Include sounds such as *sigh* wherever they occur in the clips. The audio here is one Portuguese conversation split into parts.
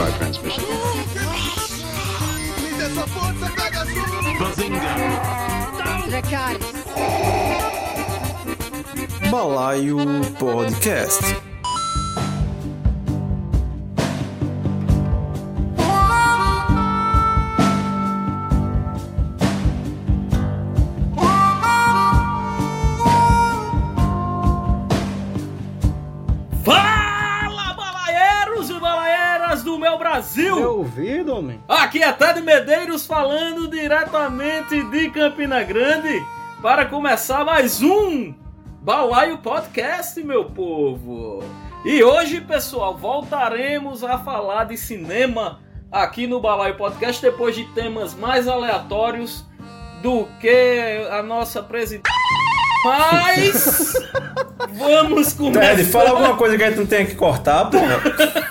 our transmission. Balaio Podcast. Meu ouvido, homem. Aqui é Ted Medeiros falando diretamente de Campina Grande para começar mais um Balaio Podcast, meu povo. E hoje, pessoal, voltaremos a falar de cinema aqui no Balaio Podcast depois de temas mais aleatórios do que a nossa presidente. Mas *laughs* vamos começar. Ted, fala alguma coisa que a gente não tenha que cortar, porra.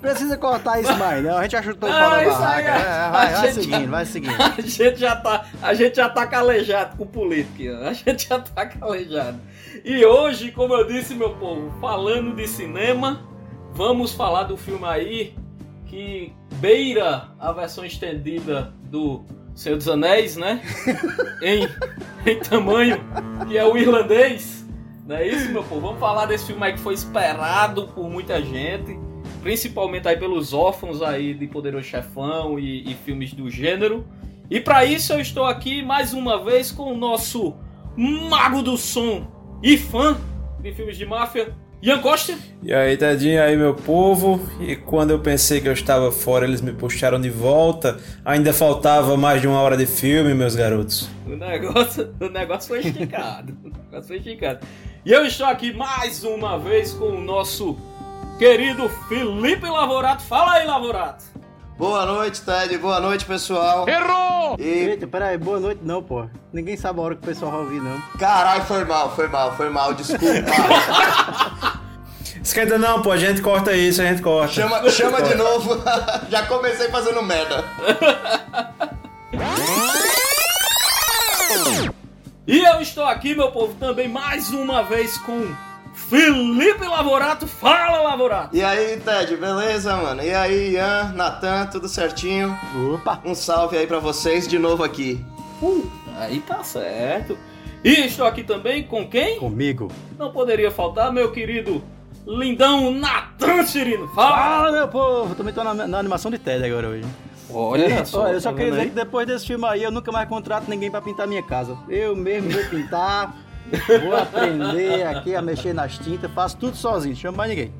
Precisa cortar isso mais, não. A gente já chutou pau da barraca. É, vai, a vai gente- seguindo, vai seguindo. *laughs* A gente já tá, a gente já tá calejado com política. A gente já tá calejado. E hoje, como eu disse, meu povo, falando de cinema, vamos falar do filme aí que beira a versão estendida do Senhor dos Anéis, né? *laughs* em, em tamanho, que é o irlandês. Não é isso, meu povo? Vamos falar desse filme aí que foi esperado por muita gente principalmente aí pelos órfãos aí de Poderoso Chefão e, e filmes do gênero. E para isso eu estou aqui mais uma vez com o nosso mago do som e fã de filmes de máfia, Ian Costa. E aí, Tedinho, aí, meu povo. E quando eu pensei que eu estava fora, eles me puxaram de volta. Ainda faltava mais de uma hora de filme, meus garotos. O negócio, *laughs* o negócio foi esticado. o negócio foi esticado. E eu estou aqui mais uma vez com o nosso querido Felipe Lavorato. Fala aí, Lavorato. Boa noite, Ted. Boa noite, pessoal. Errou! E Eita, peraí, boa noite não, pô. Ninguém sabe a hora que o pessoal vai ouvir, não. caralho, foi mal, foi mal, foi mal, desculpa. *laughs* Esquenta não, pô, a gente corta isso, a gente corta. chama chama de novo. *laughs* Já comecei fazendo merda. E eu estou aqui, meu povo, também mais uma vez com Felipe Lavorato. Fala, Lavorato! E aí, Ted, beleza, mano? E aí, Ian, Natan, tudo certinho? Opa! Um salve aí pra vocês de novo aqui. Aí tá certo. E estou aqui também com quem? Comigo. Não poderia faltar, meu querido lindão Natan Cirino. Fala! Fala, meu povo! Também tô na, na animação de TED agora hoje. Olha Olha, eu só tá queria dizer aí? que depois desse filme aí eu nunca mais contrato ninguém pra pintar minha casa. Eu mesmo vou pintar, vou aprender aqui a mexer nas tintas, faço tudo sozinho, não chamo mais ninguém.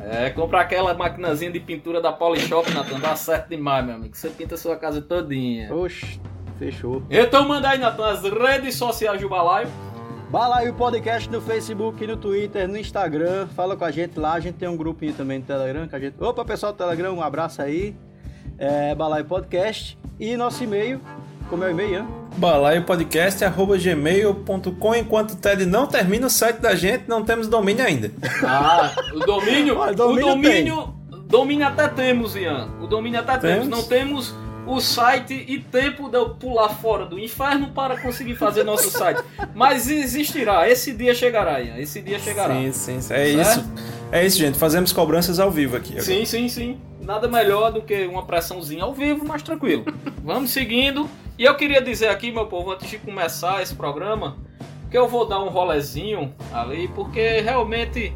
É, comprar aquela maquinazinha de pintura da Polishop, Natan, dá certo demais, meu amigo. Você pinta a sua casa todinha. Oxe, fechou. Então manda aí, Natan, as redes sociais do Balaio. Balaio Podcast no Facebook, no Twitter, no Instagram. Fala com a gente lá. A gente tem um grupinho também no Telegram. Que a gente... Opa, pessoal do Telegram, um abraço aí. É, Balaio Podcast. E nosso e-mail. Como é o e-mail, Ian? balaiopodcast.gmail.com Enquanto o Ted não termina o site da gente, não temos domínio ainda. Ah, o domínio. Olha, *laughs* o domínio domínio. Domínio até temos, Ian. O domínio até temos. Temos? Não temos o site e tempo de eu pular fora do inferno para conseguir fazer nosso *laughs* site. Mas existirá. Esse dia chegará, Ian. Esse dia chegará. Sim, sim, sim. É isso. É isso, gente. Fazemos cobranças ao vivo aqui. agora. Sim, sim, sim. Nada melhor do que uma pressãozinha ao vivo, mas tranquilo. *laughs* Vamos seguindo. E eu queria dizer aqui, meu povo, antes de começar esse programa, que eu vou dar um rolezinho ali, porque realmente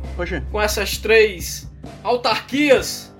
com essas três autarquias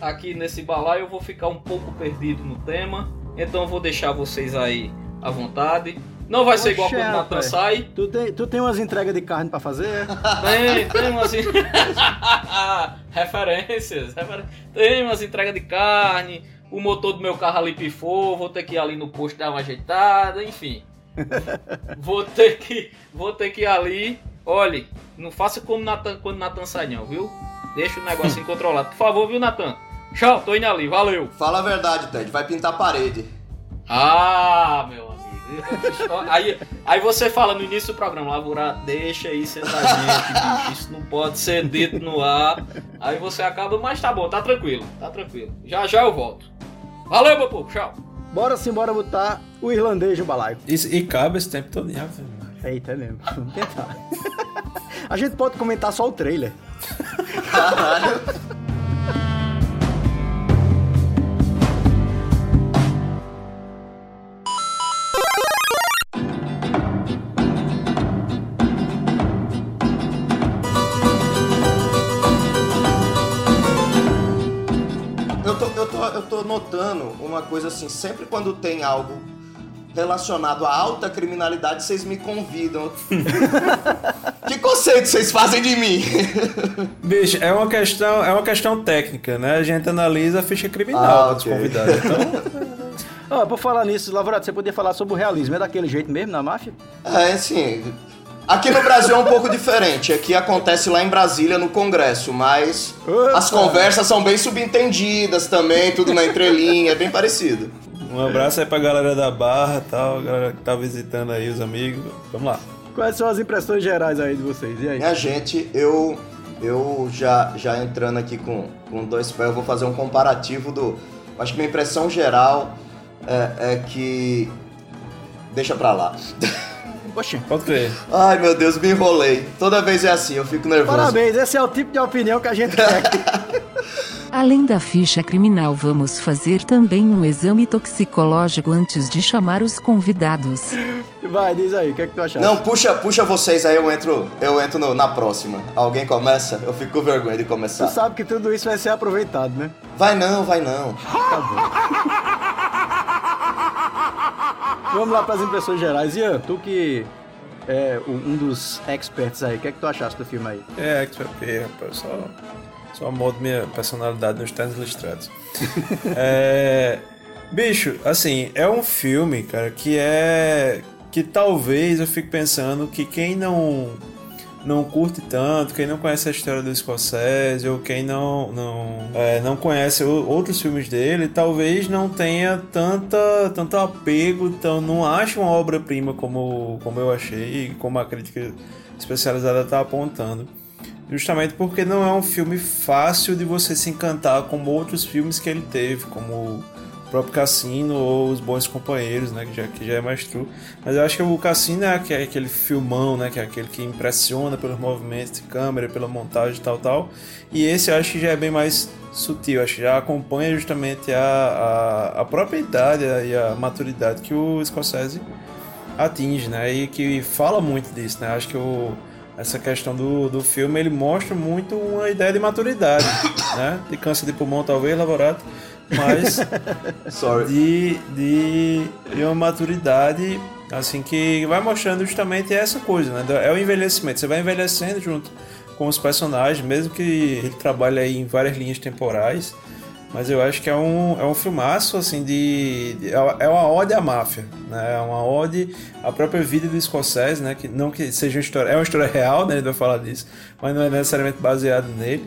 aqui nesse balaio, eu vou ficar um pouco perdido no tema. Então eu vou deixar vocês aí à vontade. Não vai ser igual quando o Natan sai. tu tem, tu tem umas entregas de carne pra fazer? Tem, tem umas. *laughs* Referências. refer- Tem umas entregas de carne. O motor do meu carro ali pifou. Vou ter que ir ali no posto dar uma ajeitada. Enfim. *laughs* Vou ter que, vou ter que ir ali. Olhe, não faça como Nathan, quando Natan sai, não, viu? Deixa o negocinho *laughs* controlado. Por favor, viu, Natan? Tchau, tô indo ali. Valeu. Fala a verdade, Ted. Vai pintar a parede. Ah, meu amigo. Aí, aí você fala no início do programa, Lavura, deixa aí sentadinho, *laughs* bicho, isso não pode ser dito no ar. Aí você acaba, mas tá bom, tá tranquilo, tá tranquilo. Já já eu volto. Valeu, meu povo, tchau. Bora sim, bora botar o irlandês no balaio. Isso- e cabe esse tempo todo. Ave Maria. Eita, é mesmo. Vamos tentar. *laughs* A gente pode comentar só o trailer. Caralho. Notando uma coisa assim, sempre quando tem algo relacionado à alta criminalidade, vocês me convidam. *laughs* que conceito vocês fazem de mim? Bicho, é uma questão, é uma questão técnica, né? A gente analisa a ficha criminal Ah, dos convidados. Então, *laughs* Ah, por falar nisso, Lavorato, você podia falar sobre o realismo. É daquele jeito mesmo na máfia? É, assim. Aqui no Brasil é um pouco diferente. Aqui acontece lá em Brasília, no Congresso, mas Opa! as conversas são bem subentendidas também, tudo na entrelinha, é bem parecido. um abraço aí pra galera da Barra e tal, a galera que tá visitando aí os amigos. Vamos lá. Quais são as impressões gerais aí de vocês? E aí? Minha gente, eu eu já, já entrando aqui com, com dois pés, eu vou fazer um comparativo do. Acho que minha impressão geral é, é que. Deixa pra lá. *laughs* Oxê. Pode crer. Ai meu Deus, me enrolei. Toda vez é assim, eu fico nervoso. Parabéns, esse é o tipo de opinião que a gente quer. *laughs* Além da ficha criminal, vamos fazer também um exame toxicológico antes de chamar os convidados. Vai, diz aí, o que é que tu achaste? Não, puxa, puxa vocês aí, eu entro, eu entro no- na próxima. Alguém começa? Eu fico com vergonha de Tu começar. sabe que tudo isso vai ser aproveitado, né? Vai não, vai não. *laughs* Vamos lá para as impressões gerais. Ian, tu que é um dos experts aí, o que é que tu achaste do filme aí? É, vai rapaz. Só, só moldo minha personalidade nos ternos listrados. *laughs* é, bicho, assim, é um filme, cara, que é. Que talvez eu fique pensando que quem não. Não curte tanto, quem não conhece a história do Scorsese ou quem não não, é, não conhece outros filmes dele, talvez não tenha tanta, tanto apego, então não ache uma obra-prima como, como eu achei, como a crítica especializada está apontando. Justamente porque não é um filme fácil de você se encantar como outros filmes que ele teve, como próprio Cassino ou Os Bons Companheiros, né, que já, que já é mais true. Mas eu acho que o Cassino é aque- aquele filmão, né, que é aquele que impressiona pelos movimentos de câmera, pela montagem e tal, tal. E esse eu acho que já é bem mais sutil, acho que já acompanha justamente a, a, a própria idade e a maturidade que o Scorsese atinge, né? E que fala muito disso, né? Acho que o, essa questão do, do filme ele mostra muito uma ideia de maturidade, né? De câncer de pulmão, talvez, elaborado, mas *laughs* Sorry. de, de, de uma maturidade assim que vai mostrando justamente essa coisa, né? É o envelhecimento. Você vai envelhecendo junto com os personagens, mesmo que ele trabalhe aí em várias linhas temporais. Mas eu acho que é um, é um filmaço, assim, de, de- É uma ode à máfia, né? É uma ode à própria vida do Scorsese, né? Que, não que seja uma história... É uma história real, né? Ele vai falar disso. Mas não é necessariamente baseado nele.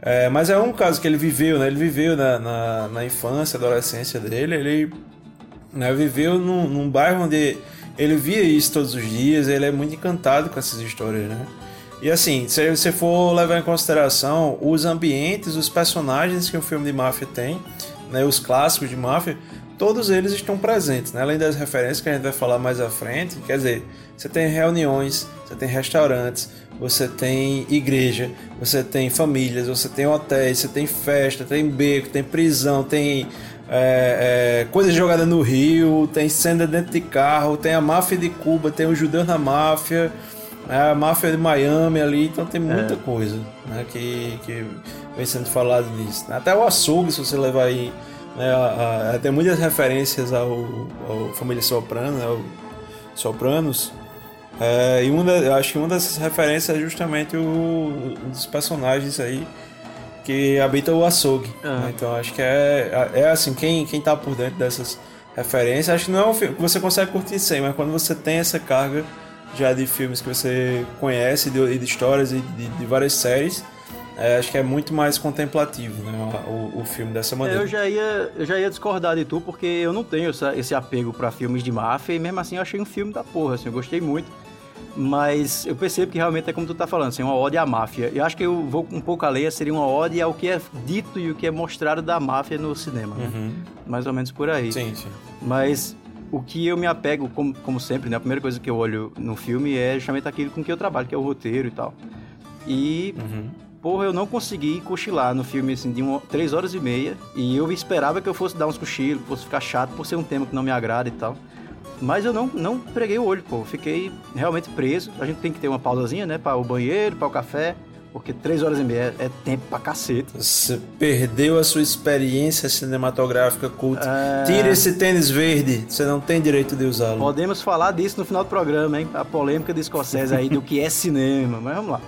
É, mas é um caso que ele viveu, né? Ele viveu na, na, na infância, adolescência dele. Ele né, viveu num, num bairro onde ele via isso todos os dias. Ele é muito encantado com essas histórias, né? E assim, se você for levar em consideração os ambientes, os personagens que um filme de máfia tem, né, os clássicos de máfia, todos eles estão presentes, né? além das referências que a gente vai falar mais à frente. Quer dizer, você tem reuniões, você tem restaurantes, você tem igreja, você tem famílias, você tem hotéis, você tem festa, tem beco, tem prisão, tem é, é, coisa jogada no rio, tem cena dentro de carro, tem a máfia de Cuba, tem o judeu na máfia, é, a máfia de Miami ali, então tem muita coisa né, que, que vem sendo falado nisso. Até o açougue, se você levar aí, né, a- a- tem muitas referências ao, ao Família Soprano, né, ao Sopranos. É, e uma da- eu acho que uma dessas referências é justamente o, um dos personagens aí que habita o açougue. Aham. né? Então acho que é, é assim, quem, quem tá por dentro dessas referências, acho que não é um filme que você consegue curtir sem, mas quando você tem essa carga já de filmes que você conhece, de, de histórias e de, de várias séries, é, acho que é muito mais contemplativo né, o, o filme dessa maneira. Eu já ia, eu já ia discordar de tu, porque eu não tenho essa- esse apego pra filmes de máfia, e mesmo assim eu achei um filme da porra, assim, eu gostei muito. Mas eu percebo que realmente é como tu tá falando, assim, uma ode à máfia. Eu acho que eu vou um pouco alheia, seria uma ode ao que é dito e o que é mostrado da máfia no cinema, né? Uhum. Mais ou menos por aí. Sim, sim. Mas o que eu me apego, como, como sempre, né? A primeira coisa que eu olho no filme é justamente aquilo com que eu trabalho, que é o roteiro e tal. E, Uhum. porra, eu não consegui cochilar no filme, assim, de uma, três horas e meia. E eu esperava que eu fosse dar uns cochilos, que fosse ficar chato por ser um tema que não me agrada e tal. Mas eu não, não preguei o olho, pô. Fiquei realmente preso. A gente tem que ter uma pausazinha, né? Para o banheiro, para o café. porque três horas e meia é tempo pra cacete. Você perdeu a sua experiência cinematográfica culta. É... Tira esse tênis verde, você não tem direito de usá-lo. Podemos falar disso no final do programa, hein? A polêmica de Scorsese aí do que é cinema, mas vamos lá.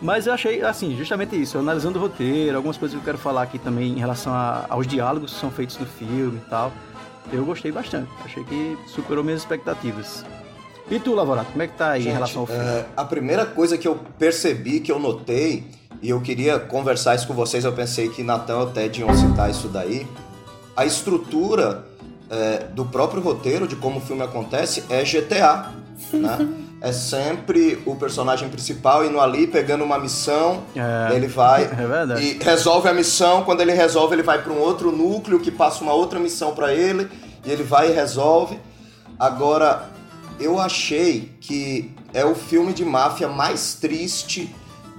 Mas eu achei, assim, justamente isso, analisando o roteiro, algumas coisas que eu quero falar aqui também em relação a, aos diálogos que são feitos no filme e tal. Eu gostei bastante. Achei que superou minhas expectativas. E tu, Lavorato, como é que tá aí Gente, em relação ao filme? É, a primeira coisa que eu percebi, que eu notei, e eu queria conversar isso com vocês, eu pensei que Natan até iam citar isso daí. A estrutura é, do próprio roteiro, de como o filme acontece, é GTA. Né? *laughs* é sempre o personagem principal indo ali, pegando uma missão, é, ele vai *laughs* é e resolve a missão, quando ele resolve ele vai para um outro núcleo que passa uma outra missão para ele, e ele vai e resolve. Agora, eu achei que é o filme de máfia mais triste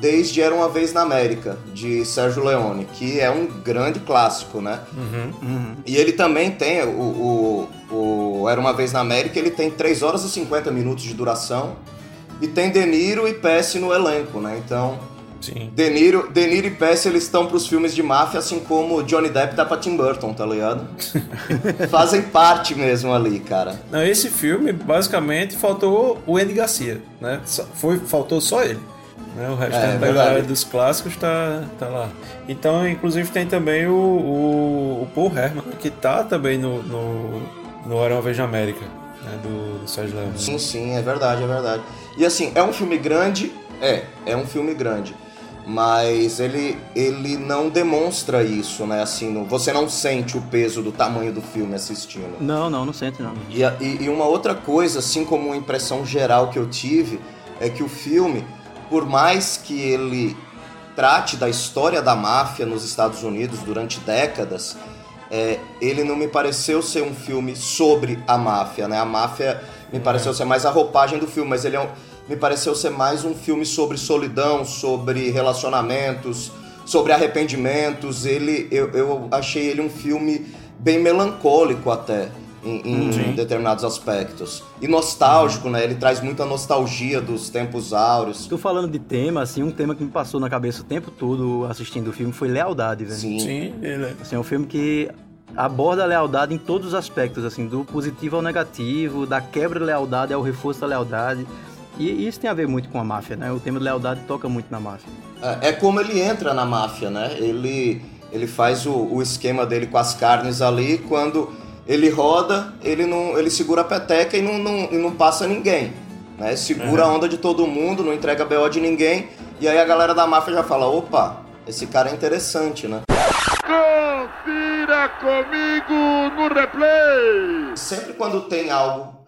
desde Era Uma Vez na América, de Sérgio Leone, que é um grande clássico, né? Uhum, uhum. E ele também tem, o, o, o, Era Uma Vez na América, ele tem 3 horas e 50 minutos de duração, e tem De Niro e Pesce no elenco, né? Então, Sim. De Niro, De Niro e Pesce, eles estão pros filmes de máfia, assim como Johnny Depp tá pra Tim Burton, tá ligado? *laughs* Fazem parte mesmo ali, cara. Não, esse filme, basicamente, faltou o Andy Garcia, né? Foi, faltou só ele. Né? O resto é, da galera dos clássicos tá, tá lá. Então, inclusive, tem também o, o, o Paul Herman, que tá também no, no, no Era Uma Vez na América, né? do, do Sérgio Leone. Sim, sim, é verdade, é verdade. E assim, é um filme grande, é, é um filme grande mas ele, ele não demonstra isso, né? Assim, você não sente o peso do tamanho do filme assistindo. Não, não, não sente não. E, e, e uma outra coisa, assim como uma impressão geral que eu tive, é que o filme, por mais que ele trate da história da máfia nos Estados Unidos durante décadas, é, ele não me pareceu ser um filme sobre a máfia, né? A máfia me pareceu ser mais a roupagem do filme, mas ele é um me pareceu ser mais um filme sobre solidão, sobre relacionamentos, sobre arrependimentos. Ele, eu, eu achei ele um filme bem melancólico até. Em, em determinados aspectos. E nostálgico, uhum. né? Ele traz muita nostalgia dos tempos áureos. Tô falando de tema, assim, um tema que me passou na cabeça o tempo todo assistindo o filme foi lealdade, velho. Sim, Sim ele é. Assim, é um filme que aborda a lealdade em todos os aspectos, assim, do positivo ao negativo, da quebra de lealdade ao reforço da lealdade. E isso tem a ver muito com a máfia, né? O tema de lealdade toca muito na máfia. É, é como ele entra na máfia, né? Ele, ele faz o, o esquema dele com as carnes ali, quando ele roda, ele não ele segura a peteca e não, não, e não passa ninguém. Né? Segura uhum. a onda de todo mundo, não entrega BO de ninguém. E aí a galera da máfia já fala, opa, esse cara é interessante, né? Confira comigo no replay! Sempre quando tem algo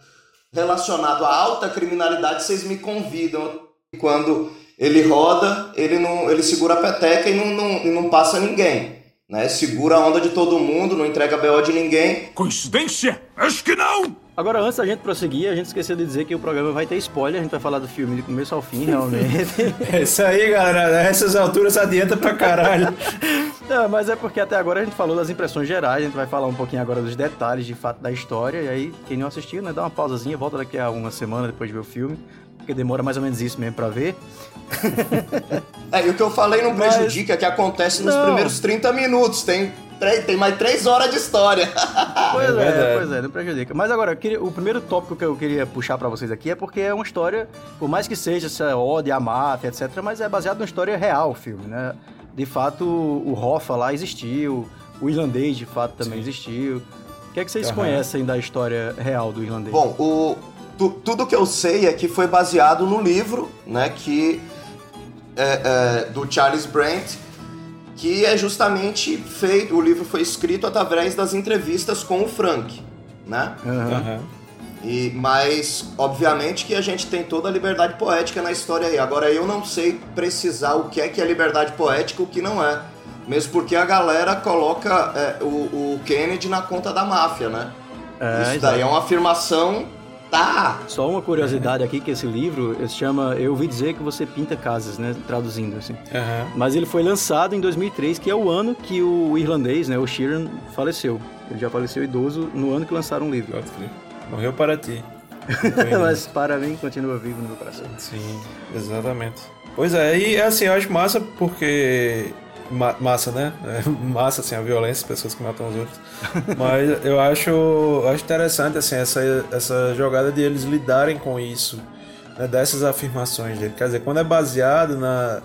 relacionado à alta criminalidade, vocês me convidam. Quando ele roda, ele não, ele segura a peteca e não, não, e não passa ninguém. Né? Segura a onda de todo mundo, não entrega BO de ninguém. Coincidência? Acho que não! Agora, antes da gente prosseguir, a gente esqueceu de dizer que o programa vai ter spoiler, a gente vai falar do filme de começo ao fim, realmente. *laughs* é isso aí, galera. Nessas alturas adianta pra caralho. *laughs* Não, mas é porque até agora a gente falou das impressões gerais, a gente vai falar um pouquinho agora dos detalhes de fato da história, e aí, quem não assistiu, né, dá uma pausazinha, volta daqui a uma semana depois de ver o filme, porque demora mais ou menos isso mesmo pra ver. é, e o que eu falei não prejudica, mas... que acontece nos não. primeiros 30 minutos, tem tem mais três horas de história. *laughs* Pois é, é pois é, não prejudica. Mas agora, queria, o primeiro tópico que eu queria puxar para vocês aqui é porque é uma história, por mais que seja essa ode à máfia, etc., mas é baseado numa história real o filme, né? De fato, o Hoffa lá existiu, o irlandês de fato também Sim. existiu. O que é que vocês uhum. conhecem da história real do irlandês? Bom, o, tu, tudo que eu sei é que foi baseado no livro, né, que é, é, do Charles Brent, que é justamente feito, o livro foi escrito através das entrevistas com o Frank, né? Uhum. E, mas, obviamente que a gente tem toda a liberdade poética na história aí. Agora, eu não sei precisar o que é que é liberdade poética e o que não é. Mesmo porque a galera coloca é, o, o, Kennedy na conta da máfia, né? É, Isso daí é uma afirmação Tá. Só uma curiosidade aqui, que esse livro se chama Eu Ouvi Dizer Que Você Pinta Casas, né? Traduzindo, assim. Uhum. Mas ele foi lançado em 2003, que é o ano que o irlandês, né? O Sheeran, faleceu. Ele já faleceu idoso no ano que lançaram o livro. Morreu para ti. *laughs* Mas para mim, continua vivo no meu coração. Sim, exatamente. Pois é, e assim, eu acho massa porque. Ma- massa, né? É, *laughs* massa, assim, a violência, as pessoas que matam os outros. Mas eu acho, acho interessante, assim, essa, essa jogada de eles lidarem com isso, né? Dessas afirmações dele. Quer dizer, quando é baseado na,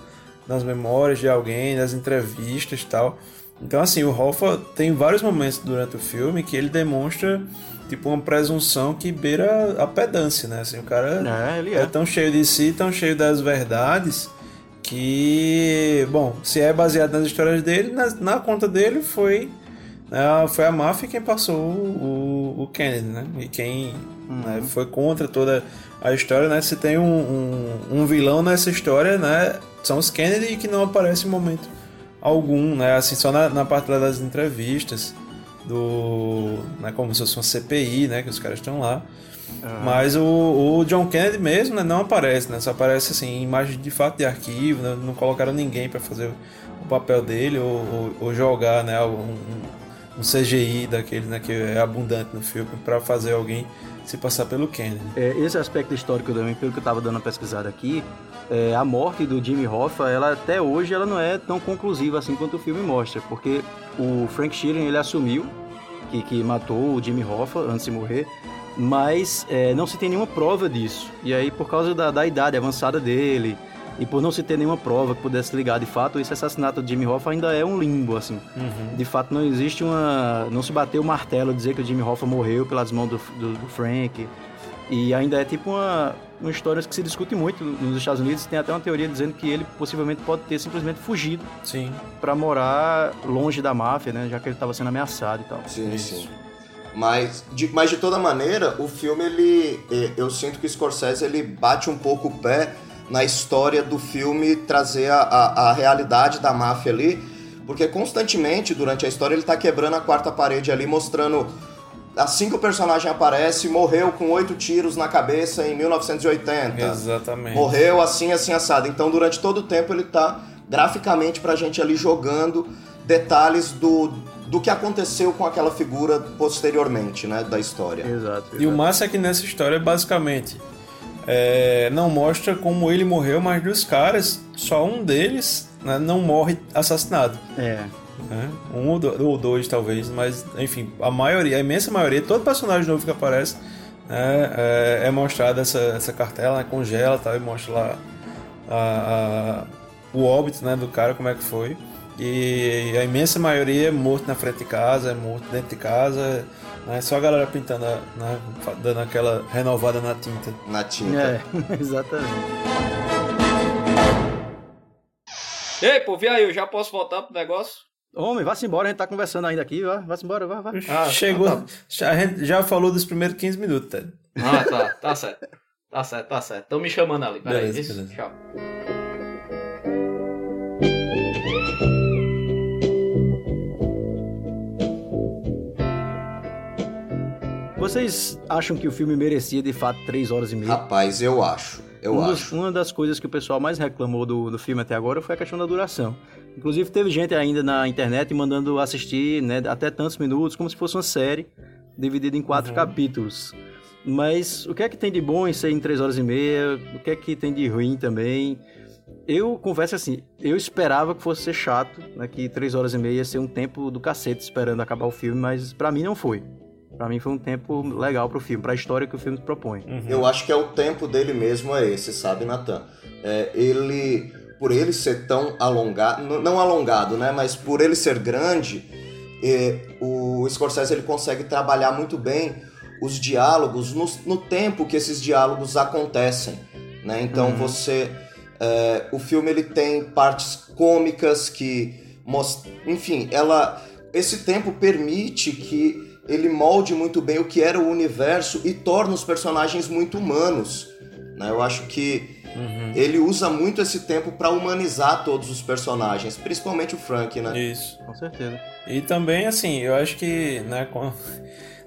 nas memórias de alguém, nas entrevistas e tal. Então, assim, o Hoffa tem vários momentos durante o filme que ele demonstra, tipo, uma presunção que beira a pedância, né? Assim, o cara É, é é. tão cheio de si, tão cheio das verdades, que, bom, se é baseado nas histórias dele, na, na conta dele foi, né, foi a máfia quem passou o, o Kennedy, né? E quem né, foi contra toda a história, né? Se tem um, um, um vilão nessa história, né? São os Kennedy que não aparece em momento algum, né? Assim, só na, na parte das entrevistas do, né, como se fosse uma CPI, né, que os caras estão lá. Mas o, o John Kennedy mesmo né, não aparece, né? Só aparece assim, em imagem de fato de arquivo, né, não colocaram ninguém para fazer o papel dele ou, ou- ou jogar né, um, um- um CGI daquele né, que é abundante no filme para fazer alguém se passar pelo Kennedy. É, esse aspecto histórico também, pelo que eu estava dando uma pesquisada aqui, é, a morte do Jimmy Hoffa, ela até hoje ela não é tão conclusiva assim quanto o filme mostra, porque o Frank Sheeran ele assumiu que, que matou o Jimmy Hoffa antes de morrer, mas é, não se tem nenhuma prova disso. E aí, por causa da, da idade avançada dele e por não se ter nenhuma prova que pudesse ligar de fato, esse assassinato de Jimmy Hoffa ainda é um limbo, assim. De fato, não existe uma. Não se bateu o martelo dizer que o Jimmy Hoffa morreu pelas mãos do, do, do Frank. E ainda é tipo uma, uma história que se discute muito nos Estados Unidos. Tem até uma teoria dizendo que ele possivelmente pode ter simplesmente fugido Sim. para morar longe da máfia, né? Já que ele estava sendo ameaçado e tal. Sim, sim. Mas de, mas de toda maneira, o filme, ele. Eu sinto que o Scorsese ele bate um pouco o pé na história do filme trazer a, a, a realidade da máfia ali. Porque constantemente, durante a história, ele tá quebrando a quarta parede ali, mostrando. Assim que o personagem aparece, morreu com oito tiros na cabeça em 1980. Exatamente. Morreu assim, assim, assado. Então, durante todo o tempo, ele tá graficamente pra gente ali jogando detalhes do, do que aconteceu com aquela figura posteriormente, né, da história. Exato. E o massa é que nessa história, basicamente, é, não mostra como ele morreu, mas dos caras, só um deles né, não morre assassinado. É. né? Um ou do- ou dois, talvez, mas enfim, a maioria, a imensa maioria, todo personagem novo que aparece né, é, é mostrado essa, essa cartela, né, congela tal, e mostra lá a- a- o óbito né, do cara, como é que foi. E a imensa maioria é morto na frente de casa, é morto dentro de casa, né, só a galera pintando, né, dando aquela renovada na tinta. Na tinta. É, *laughs* exatamente. Ei, pô, vi aí, eu já posso voltar pro negócio? Homem, vá-se embora, a gente tá conversando ainda aqui, vá, vá-se embora, vá, vá. Ah, Chegou, tá. já- a gente já falou dos primeiros 15 minutos, Ted. Ah, tá, tá certo. Tá certo, tá certo. Estão me chamando ali. Peraí, beleza. Tchau. Vocês acham que o filme merecia de fato 3 horas e meia? Rapaz, eu acho. Eu Um dos- acho. uma das coisas que o pessoal mais reclamou do, do filme até agora foi a questão da duração. Inclusive, teve gente ainda na internet mandando assistir né, até tantos minutos, como se fosse uma série dividida em quatro capítulos. Mas o que é que tem de bom em ser em 3 horas e meia? O que é que tem de ruim também? Eu confesso assim, eu esperava que fosse ser chato, né, que 3 horas e meia ia ser um tempo do cacete esperando acabar o filme, mas pra mim não foi. Pra mim foi um tempo legal pro filme, pra história que o filme propõe. Eu acho que é o tempo dele mesmo é esse, sabe, Natan? É, ele, por ele ser tão alongado, não alongado, né, mas por ele ser grande, é, o Scorsese ele consegue trabalhar muito bem os diálogos no, no tempo que esses diálogos acontecem, né? Então você, é, o filme ele tem partes cômicas que, enfim, ela, esse tempo permite que ele molde muito bem o que era o universo e torna os personagens muito humanos. Né? Eu acho que ele usa muito esse tempo para humanizar todos os personagens, principalmente o Frank, né? Isso. Com certeza. E também, assim, eu acho que, né, com-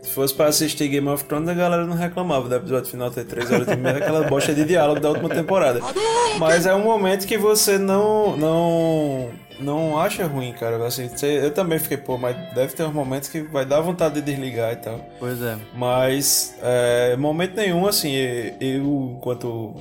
se fosse pra assistir Game of Thrones, a galera não reclamava do episódio final ter 3 horas e meia, aquela bosta de diálogo da última temporada. Mas é um momento que você não, não, não acha ruim, cara. Assim, eu também fiquei, pô, mas deve ter uns momentos que vai dar vontade de desligar e tal. Pois é. Mas, é, momento nenhum, assim, eu, enquanto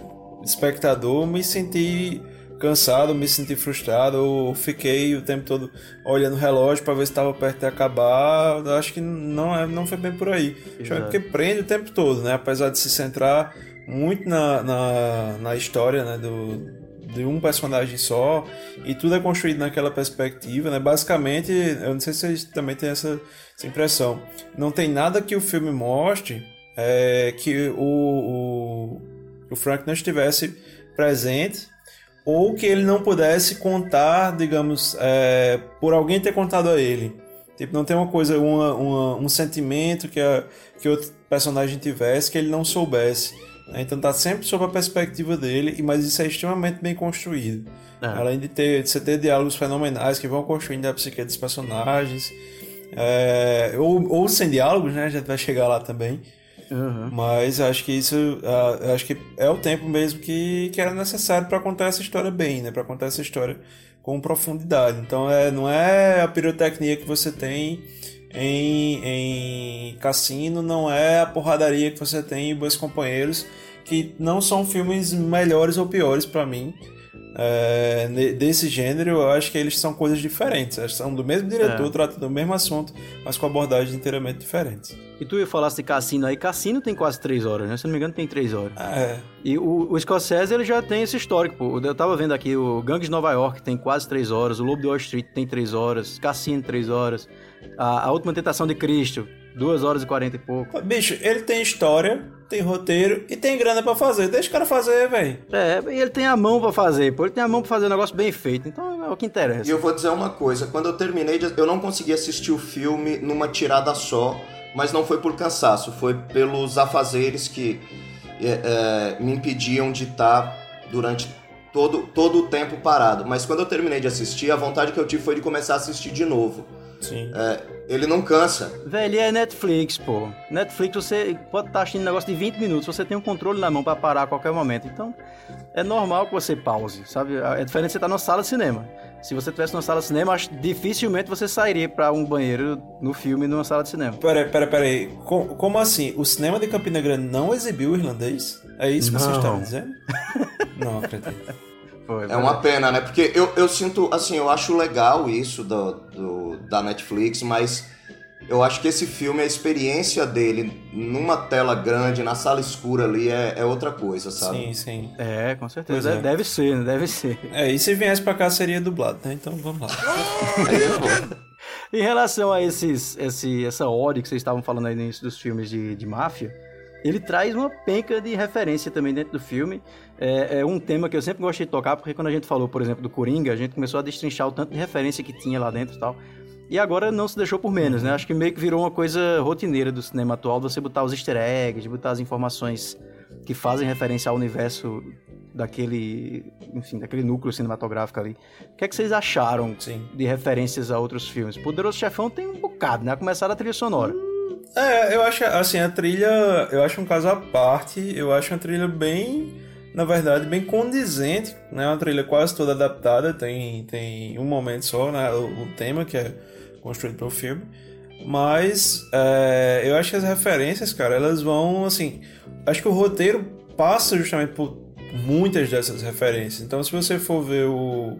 espectador, me senti cansado, me senti frustrado, ou fiquei o tempo todo olhando o relógio para ver se estava perto de acabar. Eu acho que não, é, não foi bem por aí. Acho que porque prende o tempo todo, né? Apesar de se centrar muito na, na, na história né? do, de um personagem só e tudo é construído naquela perspectiva, né? Basicamente, eu não sei se vocês também têm essa, essa impressão. Não tem nada que o filme mostre é, que o, o, o Frank não estivesse presente ou que ele não pudesse contar, digamos, é, por alguém ter contado a ele. Tipo, não tem uma coisa, uma, uma, um sentimento que, a, que outro personagem tivesse que ele não soubesse. Né? Então tá sempre sob a perspectiva dele, mas isso é extremamente bem construído. É. Além de, ter, de você ter diálogos fenomenais que vão construindo a psique dos personagens. É, ou, ou sem diálogos, né? A gente vai chegar lá também. Uhum. Mas acho que isso uh, acho que é o tempo mesmo que, que era necessário para contar essa história bem, né? Para contar essa história com profundidade. Então é, não é a pirotecnia que você tem em, em Cassino, não é a porradaria que você tem em Bons Companheiros, que não são filmes melhores ou piores para mim é, desse gênero, eu acho que eles são coisas diferentes. Eles são do mesmo diretor, é. tratam do mesmo assunto, mas com abordagens inteiramente diferentes. E tu falasse de Cassino aí, Cassino tem quase três horas, né? Se não me engano, tem três horas. É. E o, o Scorsese, ele já tem esse histórico, pô. Eu tava vendo aqui, o Gangues de Nova York tem quase três horas, o Lobo de Wall Street tem três horas, Cassino três horas, a, a Última Tentação de Cristo Duas horas e quarenta e pouco. Bicho, ele tem história, tem roteiro e tem grana para fazer. Deixa o cara fazer, velho. É, e ele tem a mão para fazer, pô. Ele tem a mão pra fazer um negócio bem feito. Então é o que interessa. E eu vou dizer uma coisa: quando eu terminei, de... eu não consegui assistir o filme numa tirada só, mas não foi por cansaço, foi pelos afazeres que é, é, me impediam de estar durante todo, todo o tempo parado. Mas quando eu terminei de assistir, a vontade que eu tive foi de começar a assistir de novo. Sim. É, ele não cansa. Velho, é Netflix, pô. Netflix você pode estar tá assistindo um negócio de 20 minutos, você tem um controle na mão para parar a qualquer momento. Então, é normal que você pause, sabe? É diferente de você estar tá na sala de cinema. Se você estivesse numa sala de cinema, acho dificilmente você sairia para um banheiro no filme numa sala de cinema. Peraí, peraí, peraí. Como, como assim? O cinema de Campina Grande não exibiu o irlandês? É isso que não. você está dizendo? não acredito. Foi, é uma pena, né? Porque eu, eu sinto, assim, eu acho legal isso do, do, da Netflix, mas eu acho que esse filme, a experiência dele numa tela grande, na sala escura ali, é, é outra coisa, sabe? Sim, sim. É, com certeza. É. Deve ser, né? Deve ser. É, e se viesse pra cá seria dublado, né? Então vamos lá. *laughs* Aí é bom. Em relação a esses, esse, essa ódio que vocês estavam falando aí no início dos filmes de, de máfia, ele traz uma penca de referência também dentro do filme. É, é, um tema que eu sempre gostei de tocar, porque quando a gente falou, por exemplo, do Coringa, a gente começou a destrinchar o tanto de referência que tinha lá dentro e tal. E agora não se deixou por menos, né? Acho que meio que virou uma coisa rotineira do cinema atual, você botar os easter eggs, botar as informações que fazem referência ao universo daquele, enfim, daquele núcleo cinematográfico ali. O que é que vocês acharam Sim. de referências a outros filmes? Poderoso Chefão tem um bocado, né? A começar a trilha sonora. É, eu acho, assim, a trilha, eu acho um caso à parte, eu acho uma trilha bem, na verdade, bem condizente, né? Uma trilha quase toda adaptada, tem, tem um momento só, né? O, o tema que é construído para o filme. Mas é, eu acho que as referências, cara, elas vão, assim... Acho que o roteiro passa justamente por muitas dessas referências. Então, se você for ver o,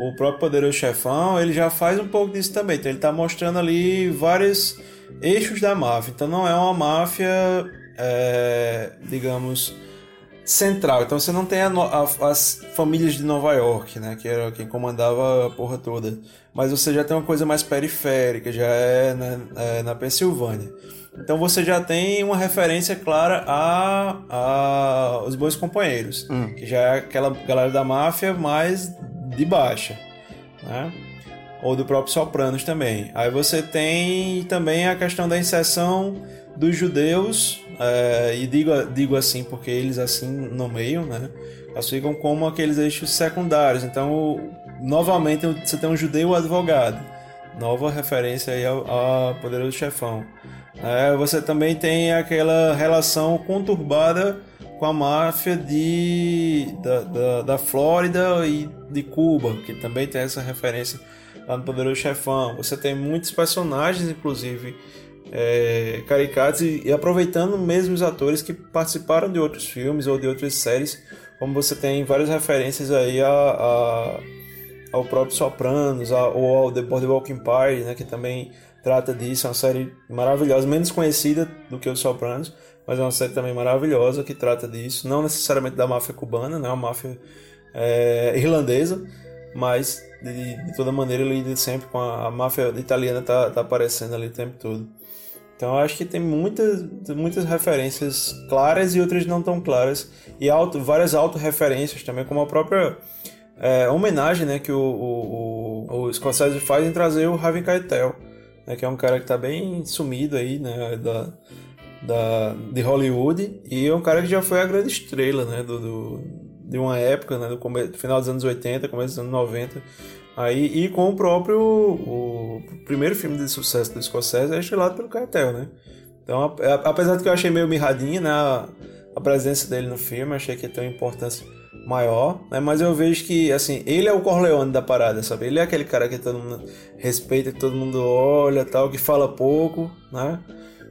o próprio Poderoso Chefão, ele já faz um pouco disso também. Então, ele está mostrando ali várias eixos da máfia. Então não é uma máfia, é, digamos, central. Então você não tem a, a, as famílias de Nova York, né? Que era quem comandava a porra toda. Mas você já tem uma coisa mais periférica, já é, né, é na Pensilvânia. Então você já tem uma referência clara a, a os bons companheiros, hum. que já é aquela galera da máfia mais de baixa, né? Ou do próprio Sopranos também. Aí você tem também a questão da inserção dos judeus, é, e digo, digo assim porque eles assim nomeiam, né? Elas ficam como aqueles eixos secundários. Então, novamente, você tem um judeu advogado. Nova referência aí ao, ao Poderoso Chefão. É, você também tem aquela relação conturbada com a máfia de, da, da, da Flórida e de Cuba, que também tem essa referência lá no Poderoso Chefão. Você tem muitos personagens, inclusive, é, caricatos e, e, aproveitando mesmo os atores que participaram de outros filmes ou de outras séries, como você tem várias referências aí a, a ao próprio Sopranos, a, ou ao The Boardwalk Empire, né, que também trata disso, é uma série maravilhosa, menos conhecida do que os Sopranos, mas é uma série também maravilhosa que trata disso, não necessariamente da máfia cubana, né, uma máfia é, irlandesa, mas de, de, toda maneira ele sempre com a, a máfia italiana tá, tá aparecendo ali o tempo todo. Então acho que tem muitas, muitas referências claras e outras não tão claras. E auto, várias auto-referências também, como a própria é, homenagem né, que o, o, o, o Scorsese faz em trazer o Harvey Keitel, né, que é um cara que está bem sumido aí né, da, da, de Hollywood e é um cara que já foi a grande estrela né, do, do de uma época, né, do, final dos anos 80, começo dos anos 90. Aí, e com o próprio o primeiro filme de sucesso do Scorsese é estrelado pelo Cartel, né? Então, apesar de que eu achei meio mirradinha né, a, presença dele no filme, achei que tem uma importância maior, né? Mas eu vejo que, assim, ele é o Corleone da parada, sabe? Ele é aquele cara que todo mundo respeita, que todo mundo olha, tal, que fala pouco, né?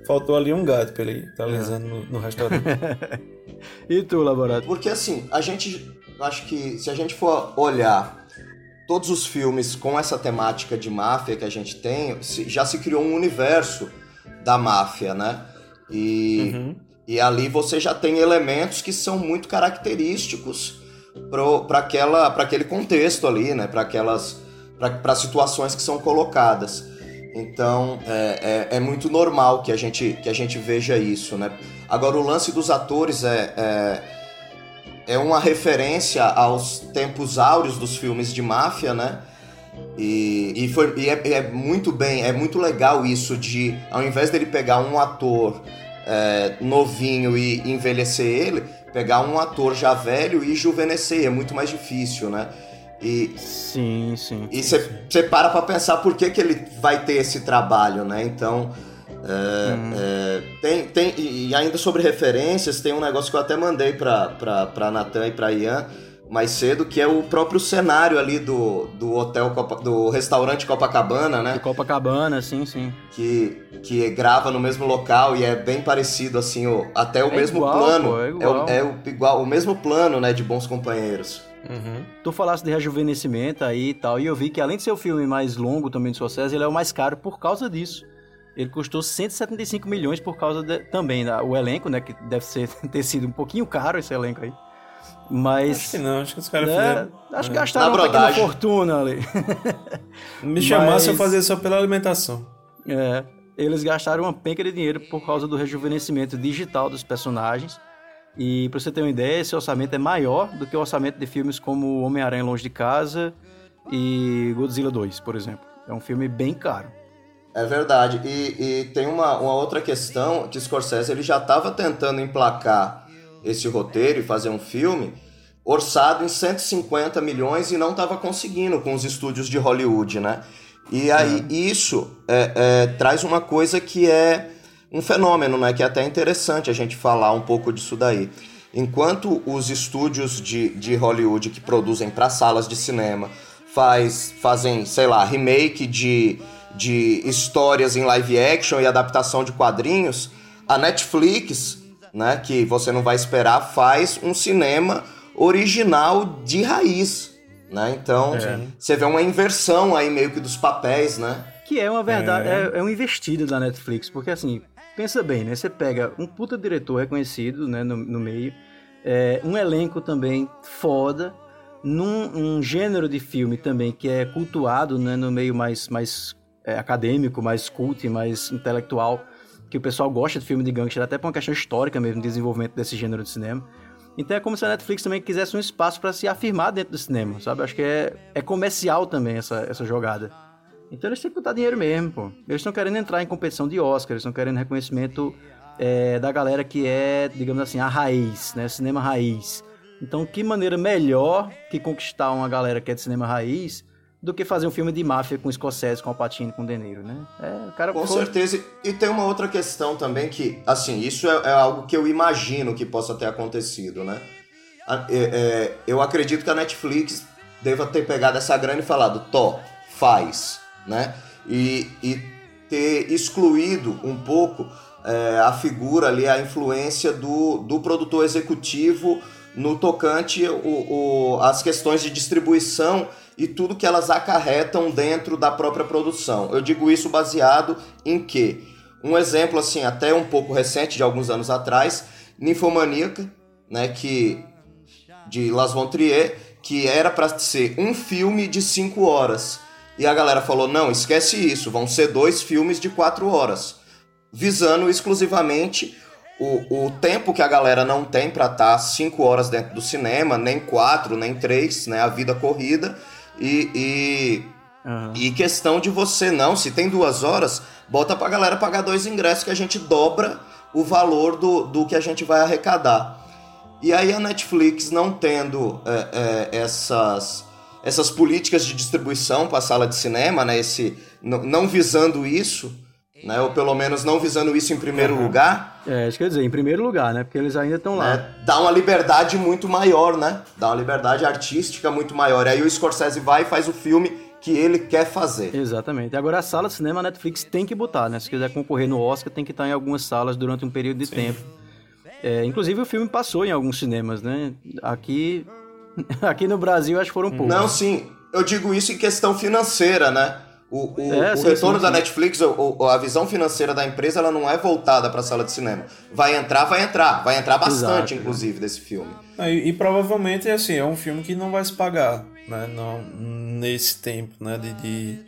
Faltou ali um gato pra ele estar tá alisando no, no restaurante. *laughs* e tu, Laborato? Porque, assim, a gente, acho que se a gente for olhar todos os filmes com essa temática de máfia que a gente tem, já se criou um universo da máfia, né? E, uhum. e ali você já tem elementos que são muito característicos para aquele contexto ali, né? Para aquelas para situações que são colocadas. Então é, é, é, muito normal que a, gente, que a gente veja isso, né? Agora o lance dos atores é, é é uma referência aos tempos áureos dos filmes de máfia, né? E, e, foi, e é, é, muito bem, é muito legal isso de, ao invés dele pegar um ator é, novinho e envelhecer ele, pegar um ator já velho e juvenescer, é muito mais difícil, né? E, sim, sim. E você para pra pensar por que, que ele vai ter esse trabalho, né? Então, é, hum. é, tem, tem, e ainda sobre referências, tem um negócio que eu até mandei pra, pra, pra Natan e pra Ian mais cedo, que é o próprio cenário ali do, do hotel, Copa, do restaurante Copacabana, né? De Copacabana, sim, sim. Que, que grava no mesmo local e é bem parecido, assim, o, até o é mesmo igual, plano. Pô, é, igual. É, o, é o, igual, o mesmo plano, né, de Bons Companheiros. Uhum. Tu falaste de rejuvenescimento aí e tal, e eu vi que além de ser o filme mais longo também de sucesso, ele é o mais caro por causa disso. Ele custou 175 milhões por causa de, também da, o elenco, né? Que deve ser, *laughs* ter sido um pouquinho caro esse elenco aí. Mas. Acho que não, acho que os caras né, fizeram. Acho que gastaram uma pequena fortuna ali. *laughs* Me chamasse Mas, eu fazer só pela alimentação. É. Eles gastaram uma penca de dinheiro por causa do rejuvenescimento digital dos personagens. E pra você ter uma ideia, esse orçamento é maior do que o orçamento de filmes como Homem-Aranha Longe de Casa e Godzilla 2, por exemplo. É um filme bem caro. É verdade. E, e tem uma, uma, outra questão que Scorsese ele já estava tentando emplacar esse roteiro e fazer um filme orçado em 150 milhões e não estava conseguindo com os estúdios de Hollywood, né? E aí é. isso é, é, traz uma coisa que é um fenômeno, né? Que é até interessante a gente falar um pouco disso daí. Enquanto os estúdios de, de Hollywood que produzem para salas de cinema faz, fazem, sei lá, remake de de histórias em live action e adaptação de quadrinhos, a Netflix, né, que você não vai esperar, faz um cinema original de raiz, né? Então, é. você vê uma inversão aí meio que dos papéis, né? Que é uma verdade, é, é, é um investido da Netflix, porque assim, pensa bem, né? Você pega um puta diretor reconhecido, né, no, no meio, é, um elenco também foda, num um gênero de filme também que é cultuado, né, no meio mais, mais é, acadêmico, mais cult, mais intelectual, que o pessoal gosta de filme de gangster, até por uma questão histórica mesmo, de desenvolvimento desse gênero de cinema. Então é como se a Netflix também quisesse um espaço para se afirmar dentro do cinema, sabe? Acho que é, é comercial também essa, essa jogada. Então eles têm que botar dinheiro mesmo, pô. Eles estão querendo entrar em competição de Oscar, eles estão querendo reconhecimento é, da galera que é, digamos assim, a raiz, né? Cinema raiz. Então, que maneira melhor que conquistar uma galera que é de cinema raiz do que fazer um filme de máfia com Scorsese, com Alpatino, com De Niro, né? É, cara, com certeza. E tem uma outra questão também que, assim, isso é, é algo que eu imagino que possa ter acontecido, né? É, é, eu acredito que a Netflix deva ter pegado essa grana e falado, Tó, faz, né? E, e ter excluído um pouco é, a figura ali, a influência do, do produtor executivo no tocante o, o, as questões de distribuição e tudo que elas acarretam dentro da própria produção. Eu digo isso baseado em que um exemplo assim até um pouco recente de alguns anos atrás, Ninfomaníaca, né, que de Las Von Trier, que era para ser um filme de cinco horas. E a galera falou: não, esquece isso, vão ser dois filmes de quatro horas, visando exclusivamente o, o tempo que a galera não tem para estar tá cinco horas dentro do cinema, nem quatro, nem três, né? A vida corrida. E, e, uhum. e questão de você não, se tem duas horas, bota pra galera pagar dois ingressos que a gente dobra o valor do, do que a gente vai arrecadar. E aí a Netflix não tendo é, é, essas, essas políticas de distribuição para a sala de cinema, né? Esse, não visando isso, né? Ou pelo menos não visando isso em primeiro uhum. lugar. É, isso quer dizer, em primeiro lugar, né? Porque eles ainda estão lá. Né? Dá uma liberdade muito maior, né? Dá uma liberdade artística muito maior. Aí o Scorsese vai e faz o filme que ele quer fazer. Exatamente. Agora a sala de cinema a Netflix tem que botar, né? Se quiser concorrer no Oscar, tem que estar em algumas salas durante um período de Sim. tempo. É, inclusive o filme passou em alguns cinemas, né? Aqui, *laughs* aqui no Brasil acho que foram poucos. Não, sim. Eu digo isso em questão financeira, né? O, o, é, o sim, retorno sim, da sim. Netflix, o, a visão financeira da empresa, ela não é voltada para a sala de cinema. Vai entrar, vai entrar. Vai entrar bastante, Exato, inclusive, desse filme. E, e, provavelmente, assim, é um filme que não vai se pagar, né? Não, nesse tempo, né? De, de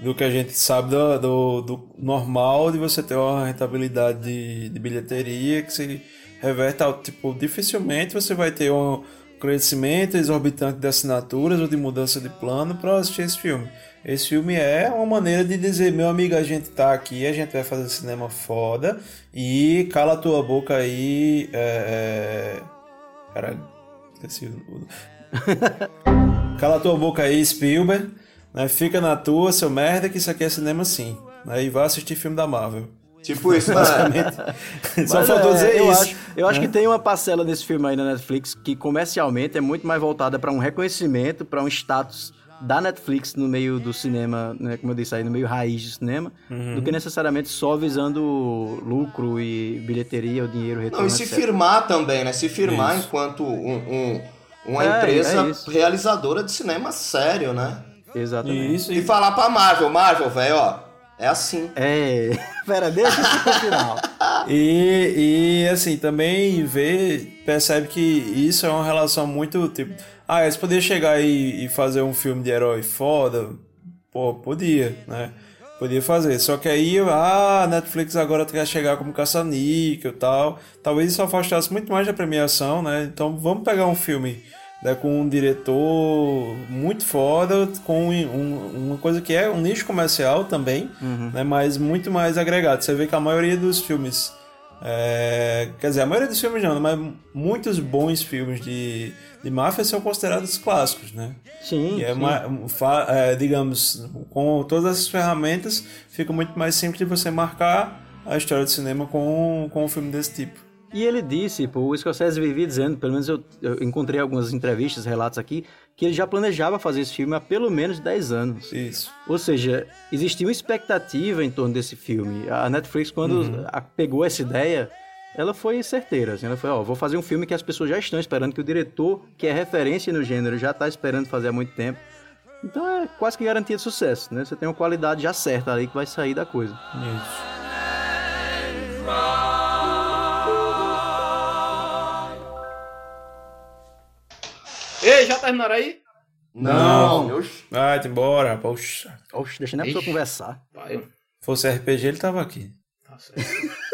do que a gente sabe do, do, do, normal de você ter uma rentabilidade de, de bilheteria que se reverte ao tipo, dificilmente você vai ter um crescimento exorbitante de assinaturas ou de mudança de plano para assistir esse filme. Esse filme é uma maneira de dizer, meu amigo, a gente tá aqui, a gente vai fazer cinema foda e cala tua boca aí. É, é... Caralho, esqueci o. *laughs* cala tua boca aí, Spielberg. Né? Fica na tua, seu merda, que isso aqui é cinema sim. Né? E vai assistir filme da Marvel. Tipo isso, basicamente. Só faltou é, dizer eu isso. Acho, eu acho que tem uma parcela desse filme aí na Netflix que comercialmente é muito mais voltada para um reconhecimento, para um status da Netflix no meio do cinema, né, como eu disse aí, no meio raiz do cinema, uhum. do que necessariamente só visando lucro e bilheteria, o dinheiro, retorno, Não, e se etc. firmar também, né? Se firmar Isso. enquanto um, um, uma é, empresa é realizadora de cinema sério, né? Exatamente. Isso, e falar pra Marvel, Marvel, velho, ó, é assim. É, *laughs* pera, deixa isso pro final. e, e assim, também vê, percebe que isso é uma relação muito, tipo ah, eles poderiam chegar e, e fazer um filme de herói foda? Pô, podia, né? Podia fazer. Só que aí, ah, Netflix agora quer chegar como caça-níquel e tal. Talvez isso afastasse muito mais da premiação, né? Então vamos pegar um filme né, com um diretor muito foda, com um, uma coisa que é um nicho comercial também, uhum. né? Mas muito mais agregado. Você vê que a maioria dos filmes. É, quer dizer, a maioria dos filmes não, mas muitos bons filmes de de máfia são considerados clássicos, né? Sim. E é, sim. Uma, é, digamos, com todas essas ferramentas, fica muito mais simples de você marcar a história do cinema com, com um filme desse tipo. E ele disse, pô, o Scorsese vivia dizendo, pelo menos eu, eu, encontrei algumas entrevistas, relatos aqui, que ele já planejava fazer esse filme há pelo menos 10 anos. Isso. Ou seja, existia uma expectativa em torno desse filme. A Netflix, quando uhum. pegou essa ideia, ela foi certeira. Assim, ela foi, ó, vou fazer um filme que as pessoas já estão esperando, que o diretor, que é referência no gênero, já está esperando fazer há muito tempo. Então é quase que garantia de sucesso, né? Você tem uma qualidade já certa ali que vai sair da coisa. Isso. Ei, já terminaram aí? Não. não. Vai, embora. Poxa. Oxe, deixa nem a pessoa conversar. Vai. Fosse RPG, ele tava aqui. Tá certo. *laughs*